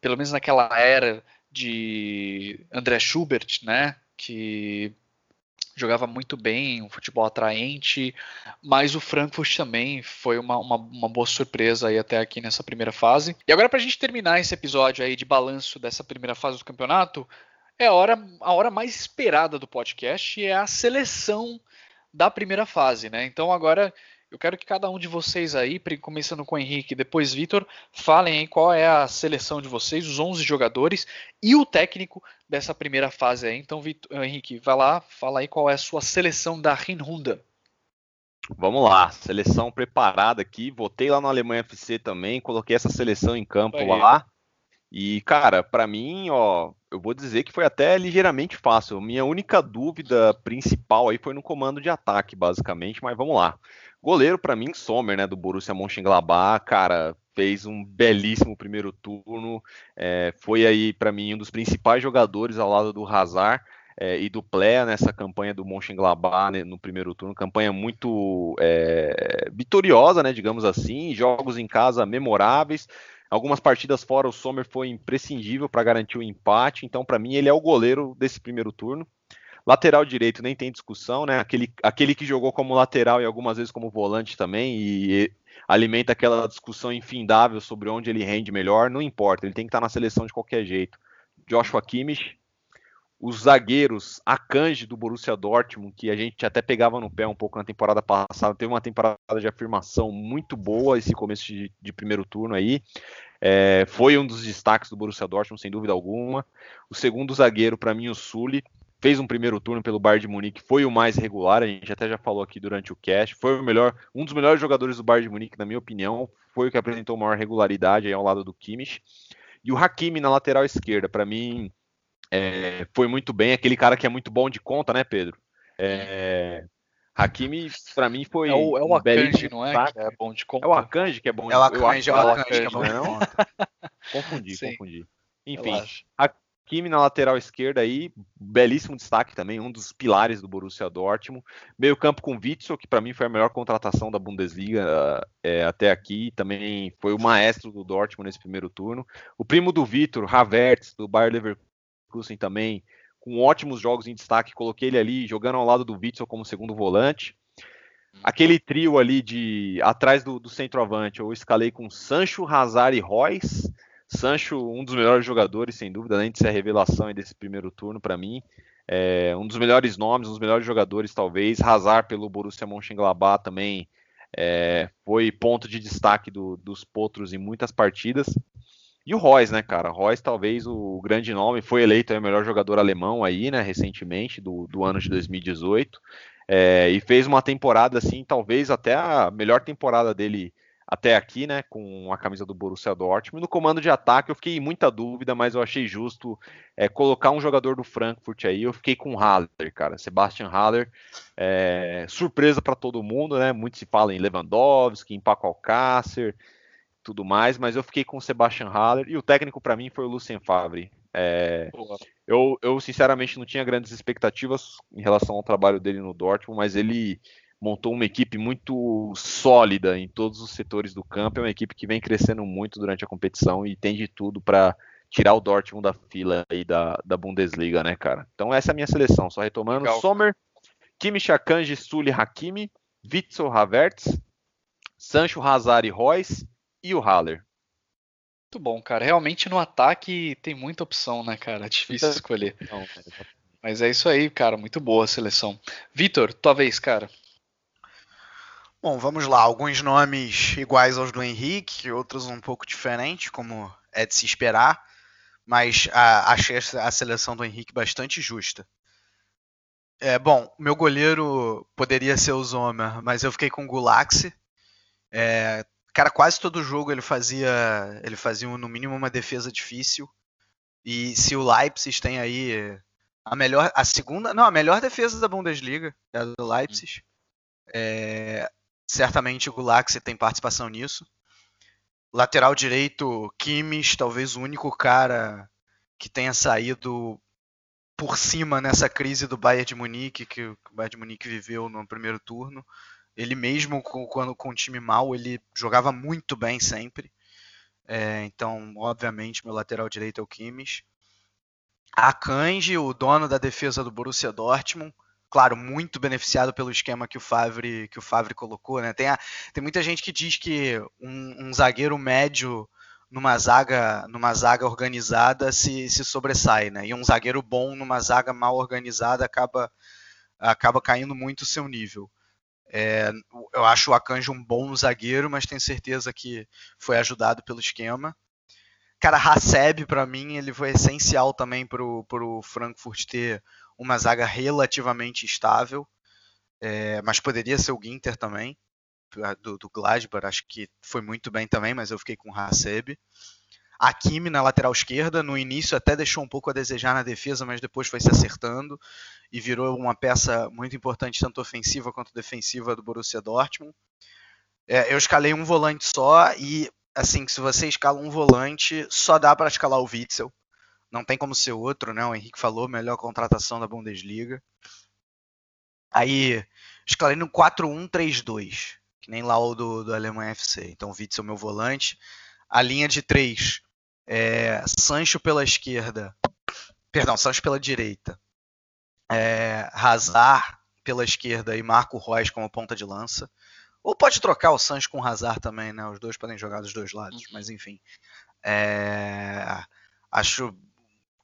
pelo menos naquela era de André Schubert, né, que jogava muito bem, um futebol atraente, mas o Frankfurt também foi uma, uma, uma boa surpresa aí até aqui nessa primeira fase. E agora para a gente terminar esse episódio aí de balanço dessa primeira fase do campeonato, é a hora, a hora mais esperada do podcast é a seleção da primeira fase, né? Então agora eu quero que cada um de vocês aí, começando com o Henrique, depois Vitor, falem aí qual é a seleção de vocês, os 11 jogadores e o técnico dessa primeira fase aí. Então, Vitor, Henrique, vai lá, fala aí qual é a sua seleção da Rinrunda. Vamos lá, seleção preparada aqui. Votei lá no Alemanha FC também, coloquei essa seleção em campo aí. lá. E, cara, para mim, ó, eu vou dizer que foi até ligeiramente fácil. Minha única dúvida principal aí foi no comando de ataque, basicamente, mas vamos lá. Goleiro, para mim, Sommer, né, do Borussia Mönchengladbach, cara, fez um belíssimo primeiro turno, é, foi aí, para mim, um dos principais jogadores ao lado do Hazard é, e do Plea nessa campanha do Mönchengladbach né, no primeiro turno, campanha muito é, vitoriosa, né, digamos assim, jogos em casa memoráveis, algumas partidas fora o Sommer foi imprescindível para garantir o empate, então para mim ele é o goleiro desse primeiro turno. Lateral direito nem tem discussão, né? Aquele, aquele que jogou como lateral e algumas vezes como volante também e alimenta aquela discussão infindável sobre onde ele rende melhor, não importa, ele tem que estar na seleção de qualquer jeito. Joshua Kimmich, os zagueiros, a Kanji do Borussia Dortmund, que a gente até pegava no pé um pouco na temporada passada, teve uma temporada de afirmação muito boa esse começo de, de primeiro turno aí. É, foi um dos destaques do Borussia Dortmund, sem dúvida alguma. O segundo zagueiro, para mim, o Sully, fez um primeiro turno pelo Bayern de Munique, foi o mais regular, a gente até já falou aqui durante o cast, foi o melhor, um dos melhores jogadores do Bayern de Munique, na minha opinião, foi o que apresentou maior regularidade aí ao lado do Kimmich. E o Hakimi na lateral esquerda, para mim, é, foi muito bem. Aquele cara que é muito bom de conta, né, Pedro? É, Hakimi, pra mim, foi. É o, é o Akanji, não é? Que é bom de conta. É o Akanji que é bom de conta. É o Akanji, é o Akanji que é bom de conta. confundi, Sim. confundi. Enfim, Hakimi na lateral esquerda aí, belíssimo destaque também, um dos pilares do Borussia Dortmund. Meio campo com Witzel, que para mim foi a melhor contratação da Bundesliga é, até aqui, também foi o maestro do Dortmund nesse primeiro turno. O primo do Vitor, Havertz, do Bayer Leverkusen, Leverkusen também, com ótimos jogos em destaque. Coloquei ele ali jogando ao lado do Witzel como segundo volante. Uhum. Aquele trio ali de atrás do, do centroavante, eu escalei com Sancho, Hazard e Royce. Sancho, um dos melhores jogadores, sem dúvida, além de ser a revelação desse primeiro turno para mim. É, um dos melhores nomes, um dos melhores jogadores, talvez. Hazard pelo Borussia Mönchengladbach também é, foi ponto de destaque do, dos potros em muitas partidas. E o Royce, né, cara? Royce, talvez o grande nome, foi eleito o melhor jogador alemão aí, né, recentemente, do, do ano de 2018. É, e fez uma temporada, assim, talvez até a melhor temporada dele até aqui, né, com a camisa do Borussia Dortmund. No comando de ataque eu fiquei em muita dúvida, mas eu achei justo é, colocar um jogador do Frankfurt aí. Eu fiquei com o Haller, cara, Sebastian Haller. É, surpresa para todo mundo, né? Muito se fala em Lewandowski, em Paco Alcácer, tudo mais, mas eu fiquei com o Sebastian Haller e o técnico para mim foi o Lucien Favre. É, eu, eu, sinceramente não tinha grandes expectativas em relação ao trabalho dele no Dortmund, mas ele montou uma equipe muito sólida em todos os setores do campo. É uma equipe que vem crescendo muito durante a competição e tem de tudo para tirar o Dortmund da fila aí da, da Bundesliga, né, cara? Então essa é a minha seleção. Só retomando: Legal. Sommer, Kimmich, Akanji, Sully, Hakimi, Witzel, Havertz, Sancho, Hazard e Royce e o Haller. Muito bom, cara. Realmente no ataque tem muita opção, né, cara? É difícil escolher. Não, Mas é isso aí, cara. Muito boa a seleção. Vitor, tua vez, cara. Bom, vamos lá. Alguns nomes iguais aos do Henrique, outros um pouco diferentes, como é de se esperar. Mas a, achei a seleção do Henrique bastante justa. É, bom, meu goleiro poderia ser o Zomer, mas eu fiquei com o Gulaxi. É, Cara, quase todo jogo ele fazia, ele fazia no mínimo uma defesa difícil. E se o Leipzig tem aí a melhor, a segunda, não, a melhor defesa da Bundesliga, é a do Leipzig. É, certamente o Gulaxi tem participação nisso. Lateral direito, Kimmich, talvez o único cara que tenha saído por cima nessa crise do Bayern de Munique que o Bayern de Munique viveu no primeiro turno. Ele mesmo com, quando com o time mal, ele jogava muito bem sempre. É, então, obviamente, meu lateral direito é o Kimmich. A Kanji, o dono da defesa do Borussia Dortmund, claro, muito beneficiado pelo esquema que o Favre, que o Favre colocou. Né? Tem, a, tem muita gente que diz que um, um, zagueiro médio numa zaga, numa zaga organizada se, se sobressai, né? e um zagueiro bom numa zaga mal organizada acaba, acaba caindo muito o seu nível. É, eu acho o Akanji um bom zagueiro, mas tenho certeza que foi ajudado pelo esquema. Cara, Haseb, para mim, ele foi essencial também para o Frankfurt ter uma zaga relativamente estável. É, mas poderia ser o Ginter também, do, do Gladbach, acho que foi muito bem também, mas eu fiquei com o Haseb. A Kimi na lateral esquerda, no início até deixou um pouco a desejar na defesa, mas depois foi se acertando e virou uma peça muito importante, tanto ofensiva quanto defensiva do Borussia Dortmund. É, eu escalei um volante só e, assim, se você escala um volante, só dá para escalar o Witzel. Não tem como ser outro, né? O Henrique falou, melhor contratação da Bundesliga. Aí, escalei no 4-1-3-2, que nem lá o do, do Alemanha FC. Então, o Witzel meu volante. A linha de três é, Sancho pela esquerda, perdão, Sancho pela direita, é, Hazard pela esquerda e Marco Reus como ponta de lança. Ou pode trocar o Sancho com o Hazard também, né? Os dois podem jogar dos dois lados, mas enfim. É, acho,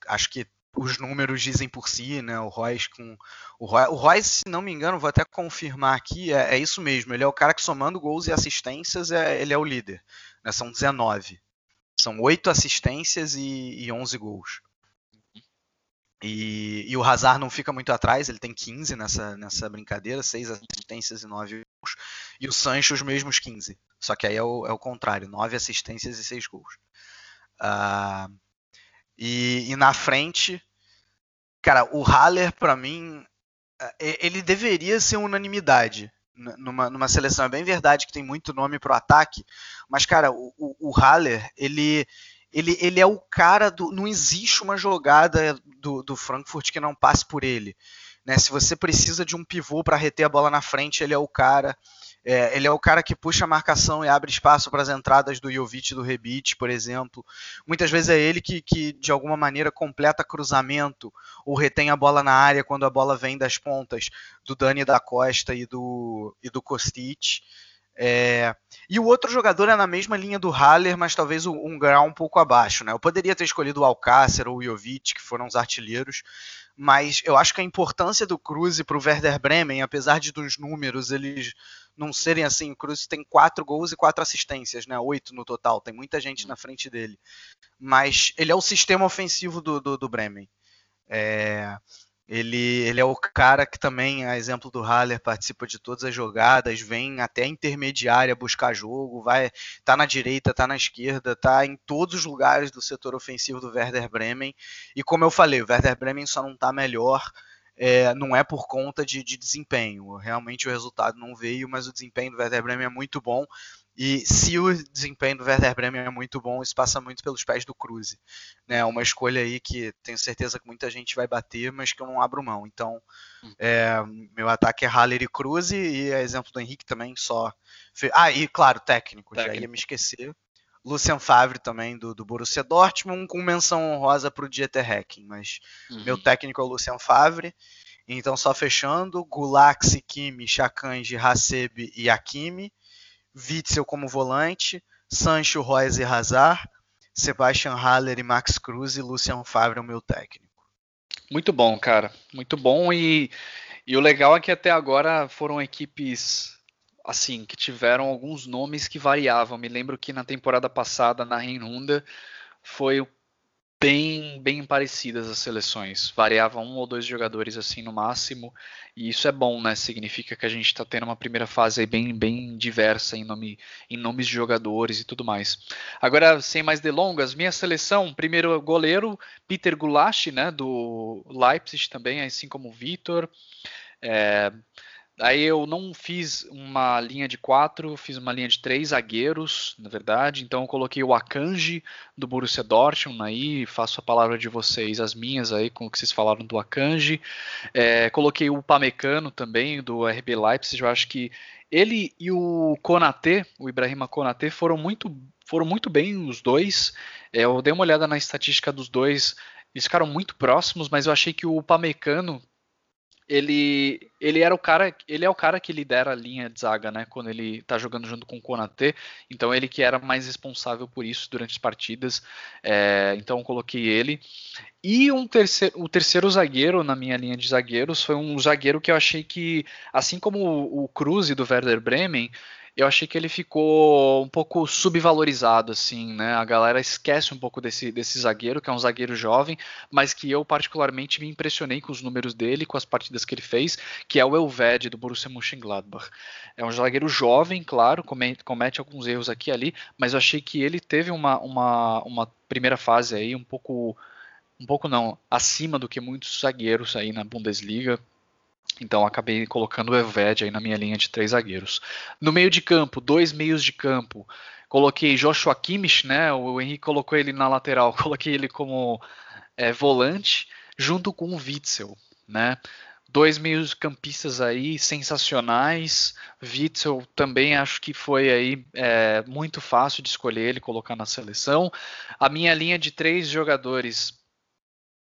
acho que os números dizem por si, né? O Royce com. O Royce, o Royce, se não me engano, vou até confirmar aqui, é, é, isso mesmo. Ele é o cara que somando gols e assistências, é, ele é o líder. Né? São 19. São oito assistências e, e 11 gols. E, e, o Hazard não fica muito atrás, ele tem 15 nessa, nessa brincadeira, 6 assistências e 9 gols. E o Sancho os mesmos 15. Só que aí é o, é o contrário, 9 assistências e 6 gols. Uh, e, e, na frente, cara, o Haller, para mim, é, ele deveria ser unanimidade numa, numa seleção. É bem verdade que tem muito nome pro ataque, mas, cara, o, o, o Haller, ele, ele, ele é o cara do. Não existe uma jogada do, do Frankfurt que não passe por ele. Né? Se você precisa de um pivô para reter a bola na frente, ele é o cara. É, ele é o cara que puxa a marcação e abre espaço para as entradas do Jovic do Rebite, por exemplo. Muitas vezes é ele que, que, de alguma maneira, completa cruzamento ou retém a bola na área quando a bola vem das pontas do Dani da Costa e do, e do Kostic. É... E o outro jogador é na mesma linha do Haller, mas talvez um grau um pouco abaixo. Né? Eu poderia ter escolhido o Alcácer ou o Jovic, que foram os artilheiros, mas eu acho que a importância do Cruz para o Werder Bremen, apesar de dos números eles não serem assim, o Cruz tem quatro gols e quatro assistências, né? Oito no total, tem muita gente na frente dele. Mas ele é o sistema ofensivo do, do, do Bremen. É, ele, ele é o cara que também, a exemplo do Haller, participa de todas as jogadas, vem até intermediária buscar jogo, vai tá na direita, tá na esquerda, tá em todos os lugares do setor ofensivo do Werder Bremen. E como eu falei, o Werder Bremen só não tá melhor, é, não é por conta de, de desempenho. Realmente o resultado não veio, mas o desempenho do Werder Bremen é muito bom. E se o desempenho do Werder Bremen é muito bom, isso passa muito pelos pés do Cruze. Né? Uma escolha aí que tenho certeza que muita gente vai bater, mas que eu não abro mão. Então, hum. é, meu ataque é Haller e Cruze, e a exemplo do Henrique também só. Ah, e claro, técnico, técnico. já ia me esquecer. Lucian Favre também, do, do Borussia Dortmund, com menção honrosa para o Dieter Hecking, mas uhum. meu técnico é o Lucian Favre. Então, só fechando, Gulaxi, Kimi, Chakanji, Hasebe e Akimi. Witzel como volante, Sancho, Royce e Hazard, Sebastian Haller e Max Cruz e Lucian Favre é o meu técnico. Muito bom, cara. Muito bom e, e o legal é que até agora foram equipes assim que tiveram alguns nomes que variavam. Me lembro que na temporada passada na Reinunda foi bem bem parecidas as seleções. Variava um ou dois jogadores assim no máximo, e isso é bom, né? Significa que a gente está tendo uma primeira fase bem bem diversa em nome em nomes de jogadores e tudo mais. Agora, sem mais delongas, minha seleção, primeiro goleiro Peter Gulasch, né, do Leipzig também, assim como o Vitor. É, Aí eu não fiz uma linha de quatro, fiz uma linha de três zagueiros, na verdade. Então eu coloquei o Akanji do Borussia Dortmund aí, faço a palavra de vocês, as minhas aí, com o que vocês falaram do Akanji. É, coloquei o Pamecano também, do RB Leipzig. Eu acho que ele e o Konate, o Ibrahima Konate, foram muito, foram muito bem os dois. É, eu dei uma olhada na estatística dos dois, eles ficaram muito próximos, mas eu achei que o Pamecano ele, ele era o cara, ele é o cara que lidera a linha de zaga, né? Quando ele tá jogando junto com o Konate, então ele que era mais responsável por isso durante as partidas. É, então coloquei ele. E um terceiro, o terceiro zagueiro na minha linha de zagueiros foi um zagueiro que eu achei que, assim como o, o Cruz do Werder Bremen, eu achei que ele ficou um pouco subvalorizado, assim, né? A galera esquece um pouco desse, desse zagueiro, que é um zagueiro jovem, mas que eu particularmente me impressionei com os números dele, com as partidas que ele fez, que é o Elved do Borussia Mönchengladbach. É um zagueiro jovem, claro, comete, comete alguns erros aqui e ali, mas eu achei que ele teve uma, uma, uma primeira fase aí um pouco um pouco não, acima do que muitos zagueiros aí na Bundesliga, então acabei colocando o Eved aí na minha linha de três zagueiros. No meio de campo, dois meios de campo. Coloquei Joshua Kimmich, né? O Henrique colocou ele na lateral, coloquei ele como é, volante, junto com o Witzel, né? Dois meios campistas aí sensacionais. Witzel também acho que foi aí é, muito fácil de escolher ele colocar na seleção. A minha linha de três jogadores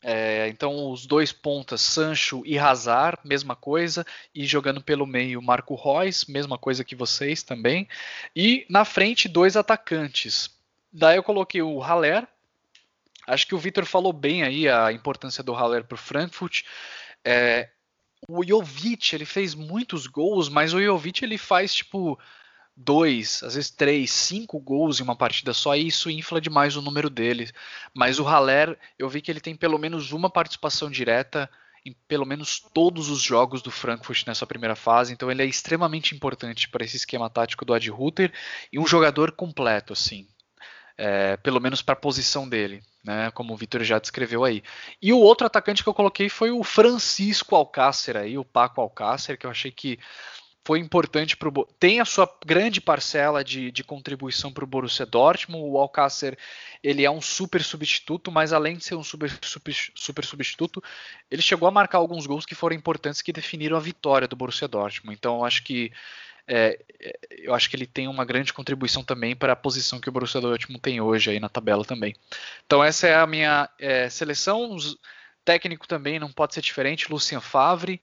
é, então os dois pontas, Sancho e Hazard, mesma coisa, e jogando pelo meio Marco Reus, mesma coisa que vocês também. E na frente dois atacantes. Daí eu coloquei o Haller. Acho que o Vitor falou bem aí a importância do Haller para o Frankfurt. É, o Jovic ele fez muitos gols, mas o Jovic ele faz tipo dois, às vezes três, cinco gols em uma partida só, e isso infla demais o número dele. Mas o Haller, eu vi que ele tem pelo menos uma participação direta em pelo menos todos os jogos do Frankfurt nessa primeira fase, então ele é extremamente importante para esse esquema tático do Ad Ruther e um jogador completo, assim, é, pelo menos para a posição dele. Né, como o Vitor já descreveu aí. E o outro atacante que eu coloquei foi o Francisco Alcácer aí, o Paco Alcácer, que eu achei que foi importante para o tem a sua grande parcela de, de contribuição para o Borussia Dortmund. O Alcácer ele é um super substituto, mas além de ser um super, super, super, substituto, ele chegou a marcar alguns gols que foram importantes que definiram a vitória do Borussia Dortmund. Então eu acho que é, eu acho que ele tem uma grande contribuição também para a posição que o Borussia Dortmund tem hoje aí na tabela também. Então essa é a minha é, seleção. Técnico também não pode ser diferente, Lucien Favre.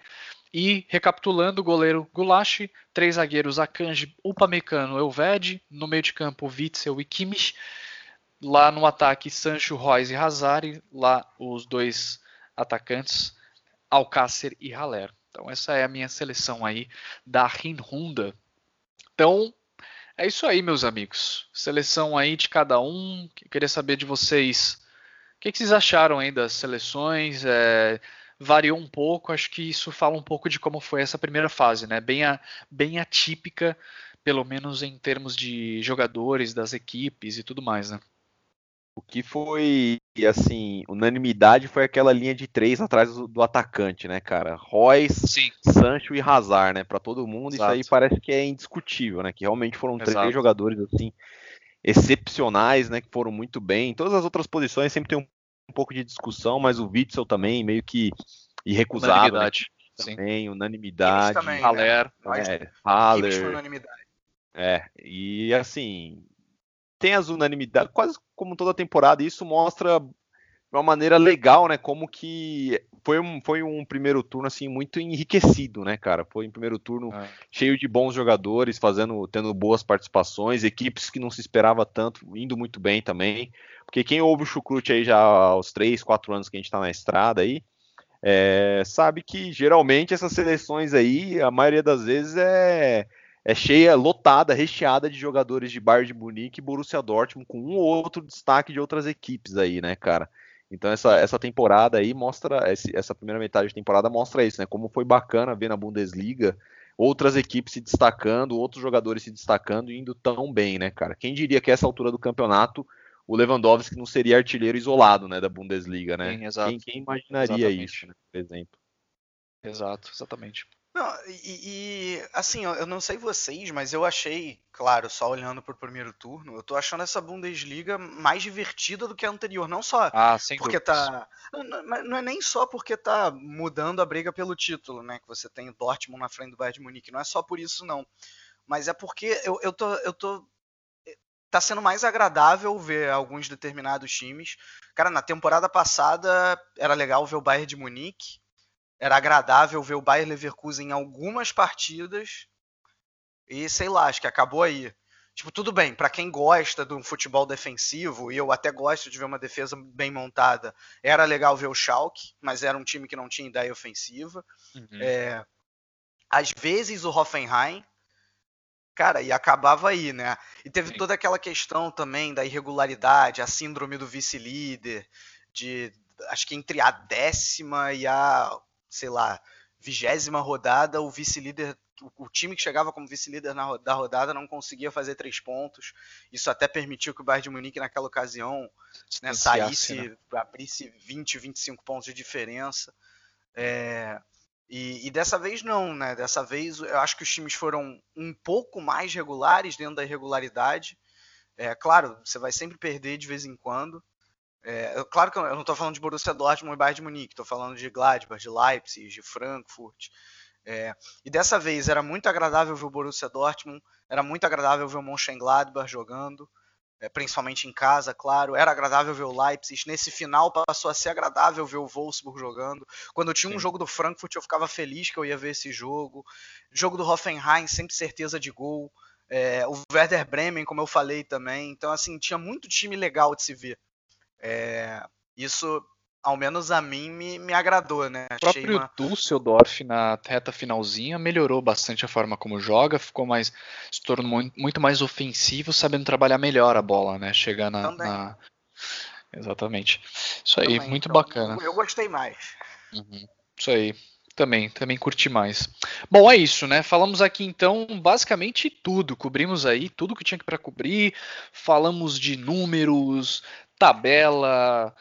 E recapitulando, goleiro Gulashi, três zagueiros Akanji, Upamecano, Elved, no meio de campo Witzel e Kimmich, lá no ataque Sancho, Royce e Hazard, lá os dois atacantes Alcácer e Haller. Então essa é a minha seleção aí da Rinrunda. Então é isso aí, meus amigos. Seleção aí de cada um. Eu queria saber de vocês o que, que vocês acharam aí das seleções. É variou um pouco. Acho que isso fala um pouco de como foi essa primeira fase, né? Bem, a, bem atípica, pelo menos em termos de jogadores, das equipes e tudo mais, né? O que foi, assim, unanimidade foi aquela linha de três atrás do, atacante, né, cara? Royce, Sancho e Hazard, né? Para todo mundo, Exato. isso aí parece que é indiscutível, né? Que realmente foram Exato. três jogadores, assim, excepcionais, né? Que foram muito bem. Em todas as outras posições sempre tem um um pouco de discussão, mas o Witzel também meio que irrecusável. Né? Unanimidade. Né? Também, unanimidade. Também, né? Haller. É, Haller. unanimidade. É, e assim, tem as unanimidades, quase como toda temporada, e isso mostra de uma maneira legal, né, como que foi um, foi um primeiro turno assim muito enriquecido, né, cara? Foi um primeiro turno é. cheio de bons jogadores, fazendo, tendo boas participações, equipes que não se esperava tanto, indo muito bem também. Porque quem ouve o Chucrute aí já aos 3, 4 anos que a gente está na estrada aí, é, sabe que geralmente essas seleções aí, a maioria das vezes é, é cheia, lotada, recheada de jogadores de Bayern de Munique e Borussia Dortmund, com um ou outro destaque de outras equipes aí, né, cara? Então essa, essa temporada aí mostra, essa primeira metade de temporada mostra isso, né? Como foi bacana ver na Bundesliga outras equipes se destacando, outros jogadores se destacando e indo tão bem, né, cara? Quem diria que essa altura do campeonato o Lewandowski não seria artilheiro isolado, né, da Bundesliga, né? Sim, exato. Quem, quem imaginaria exatamente. isso, né, por exemplo? Exato, exatamente. Não, e, e, assim, eu não sei vocês, mas eu achei, claro, só olhando pro primeiro turno, eu tô achando essa Bundesliga mais divertida do que a anterior. Não só ah, porque tá. Não, não, é nem só porque tá mudando a briga pelo título, né? Que você tem o Dortmund na frente do Bayern de Munique. Não é só por isso, não. Mas é porque eu, eu, tô, eu tô tá sendo mais agradável ver alguns determinados times. Cara, na temporada passada era legal ver o Bayern de Munique. era agradável ver o Bayer Leverkusen em algumas partidas e sei lá, acho que acabou aí. Tipo, tudo bem, para quem gosta de um futebol defensivo, e eu até gosto de ver uma defesa bem montada, era legal ver o Schalke, mas era um time que não tinha ideia ofensiva. Uhum. É, às vezes o Hoffenheim, cara, e acabava aí, né? E teve Sim. toda aquela questão também da irregularidade, a síndrome do vice-líder, de acho que entre a décima e a, sei lá, vigésima rodada, o vice-líder o, time que chegava como vice-líder da rodada não conseguia fazer três pontos. Isso até permitiu que o Bayern de Munique naquela ocasião né, saísse, né? abrisse 20, 25 pontos de diferença. É, e, e, dessa vez não, né? Dessa vez eu acho que os times foram um pouco mais regulares dentro da irregularidade. É, claro, você vai sempre perder de vez em quando. É, claro que eu não estou falando de Borussia Dortmund e Bayern de Munique, estou falando de Gladbach, de Leipzig, de Frankfurt. É, e dessa vez era muito agradável ver o Borussia Dortmund, era muito agradável ver o Mönchengladbach jogando, principalmente em casa, claro. Era agradável ver o Leipzig. Nesse final passou a ser agradável ver o Wolfsburg jogando. Quando eu tinha Sim. um jogo do Frankfurt, eu ficava feliz que eu ia ver esse jogo. Jogo do Hoffenheim, sempre certeza de gol. É, o Werder Bremen, como eu falei também. Então, assim, tinha muito time legal de se ver. É, isso ao menos a mim, me, me agradou, né? O próprio uma... Dusseldorf na reta finalzinha melhorou bastante a forma como joga, ficou mais. se tornou muito mais ofensivo, sabendo trabalhar melhor a bola, né? Chegar na. na... Exatamente. Isso aí, também. muito então, bacana. Eu gostei mais. Uhum. Isso aí. Também, também curti mais. Bom, é isso, né? Falamos aqui então basicamente tudo. Cobrimos aí tudo que tinha para cobrir. Falamos de números, tabela,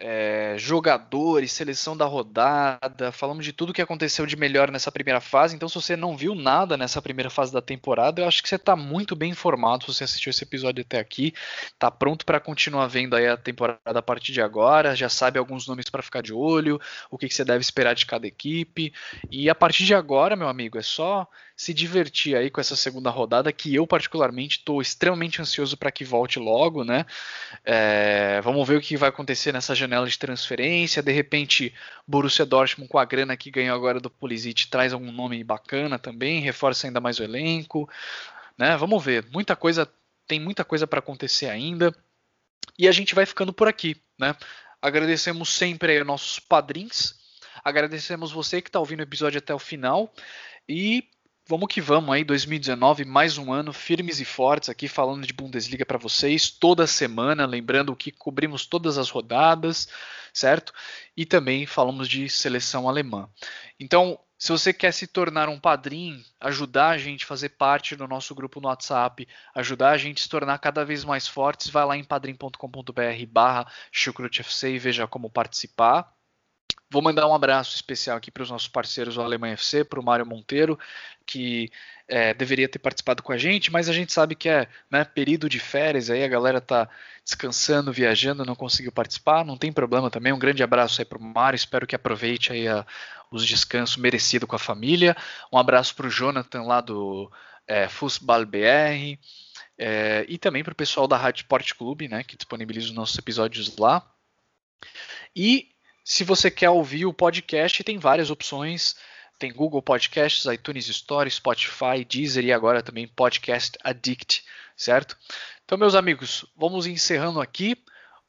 é, jogadores, seleção da rodada, falamos de tudo que aconteceu de melhor nessa primeira fase. Então, se você não viu nada nessa primeira fase da temporada, eu acho que você está muito bem informado. Se você assistiu esse episódio até aqui, está pronto para continuar vendo aí a temporada a partir de agora. Já sabe alguns nomes para ficar de olho, o que, que você deve esperar de cada equipe. E a partir de agora, meu amigo, é só se divertir aí com essa segunda rodada, que eu particularmente estou extremamente ansioso para que volte logo, né? É, vamos ver o que vai acontecer nessa janela de transferência. De repente, Borussia Dortmund com a grana que ganhou agora do Pulisic traz algum nome bacana também, reforça ainda mais o elenco, né? Vamos ver. Muita coisa, tem muita coisa para acontecer ainda. E a gente vai ficando por aqui, né? Agradecemos sempre aí nossos padrinhos. Agradecemos você que está ouvindo o episódio até o final. E Vamos que vamos aí, 2019, mais um ano firmes e fortes aqui falando de Bundesliga para vocês toda semana, lembrando que cobrimos todas as rodadas, certo? E também falamos de seleção alemã. Então, se você quer se tornar um padrinho, ajudar a gente a fazer parte do nosso grupo no WhatsApp, ajudar a gente a se tornar cada vez mais fortes, vai lá em padrim.com.br barra e veja como participar. Vou mandar um abraço especial aqui para os nossos parceiros do Alemanha FC, para o Mário Monteiro, que é, deveria ter participado com a gente, mas a gente sabe que é né, período de férias, aí a galera está descansando, viajando, não conseguiu participar, não tem problema também. Um grande abraço aí para o Mário, espero que aproveite aí a, os descansos merecidos com a família. Um abraço para o Jonathan lá do é, Fußball BR. É, e também para o pessoal da Rádio Sport Clube, né, que disponibiliza os nossos episódios lá. E se você quer ouvir o podcast, tem várias opções. Tem Google Podcasts, iTunes Store, Spotify, Deezer e agora também Podcast Addict, certo? Então, meus amigos, vamos encerrando aqui.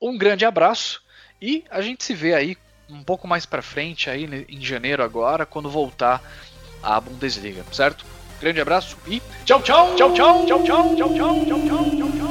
Um grande abraço e a gente se vê aí um pouco mais para frente aí em janeiro agora, quando voltar a Bundesliga, certo? Grande abraço e tchau, tchau, tchau, tchau, tchau, tchau, tchau, tchau, tchau, tchau.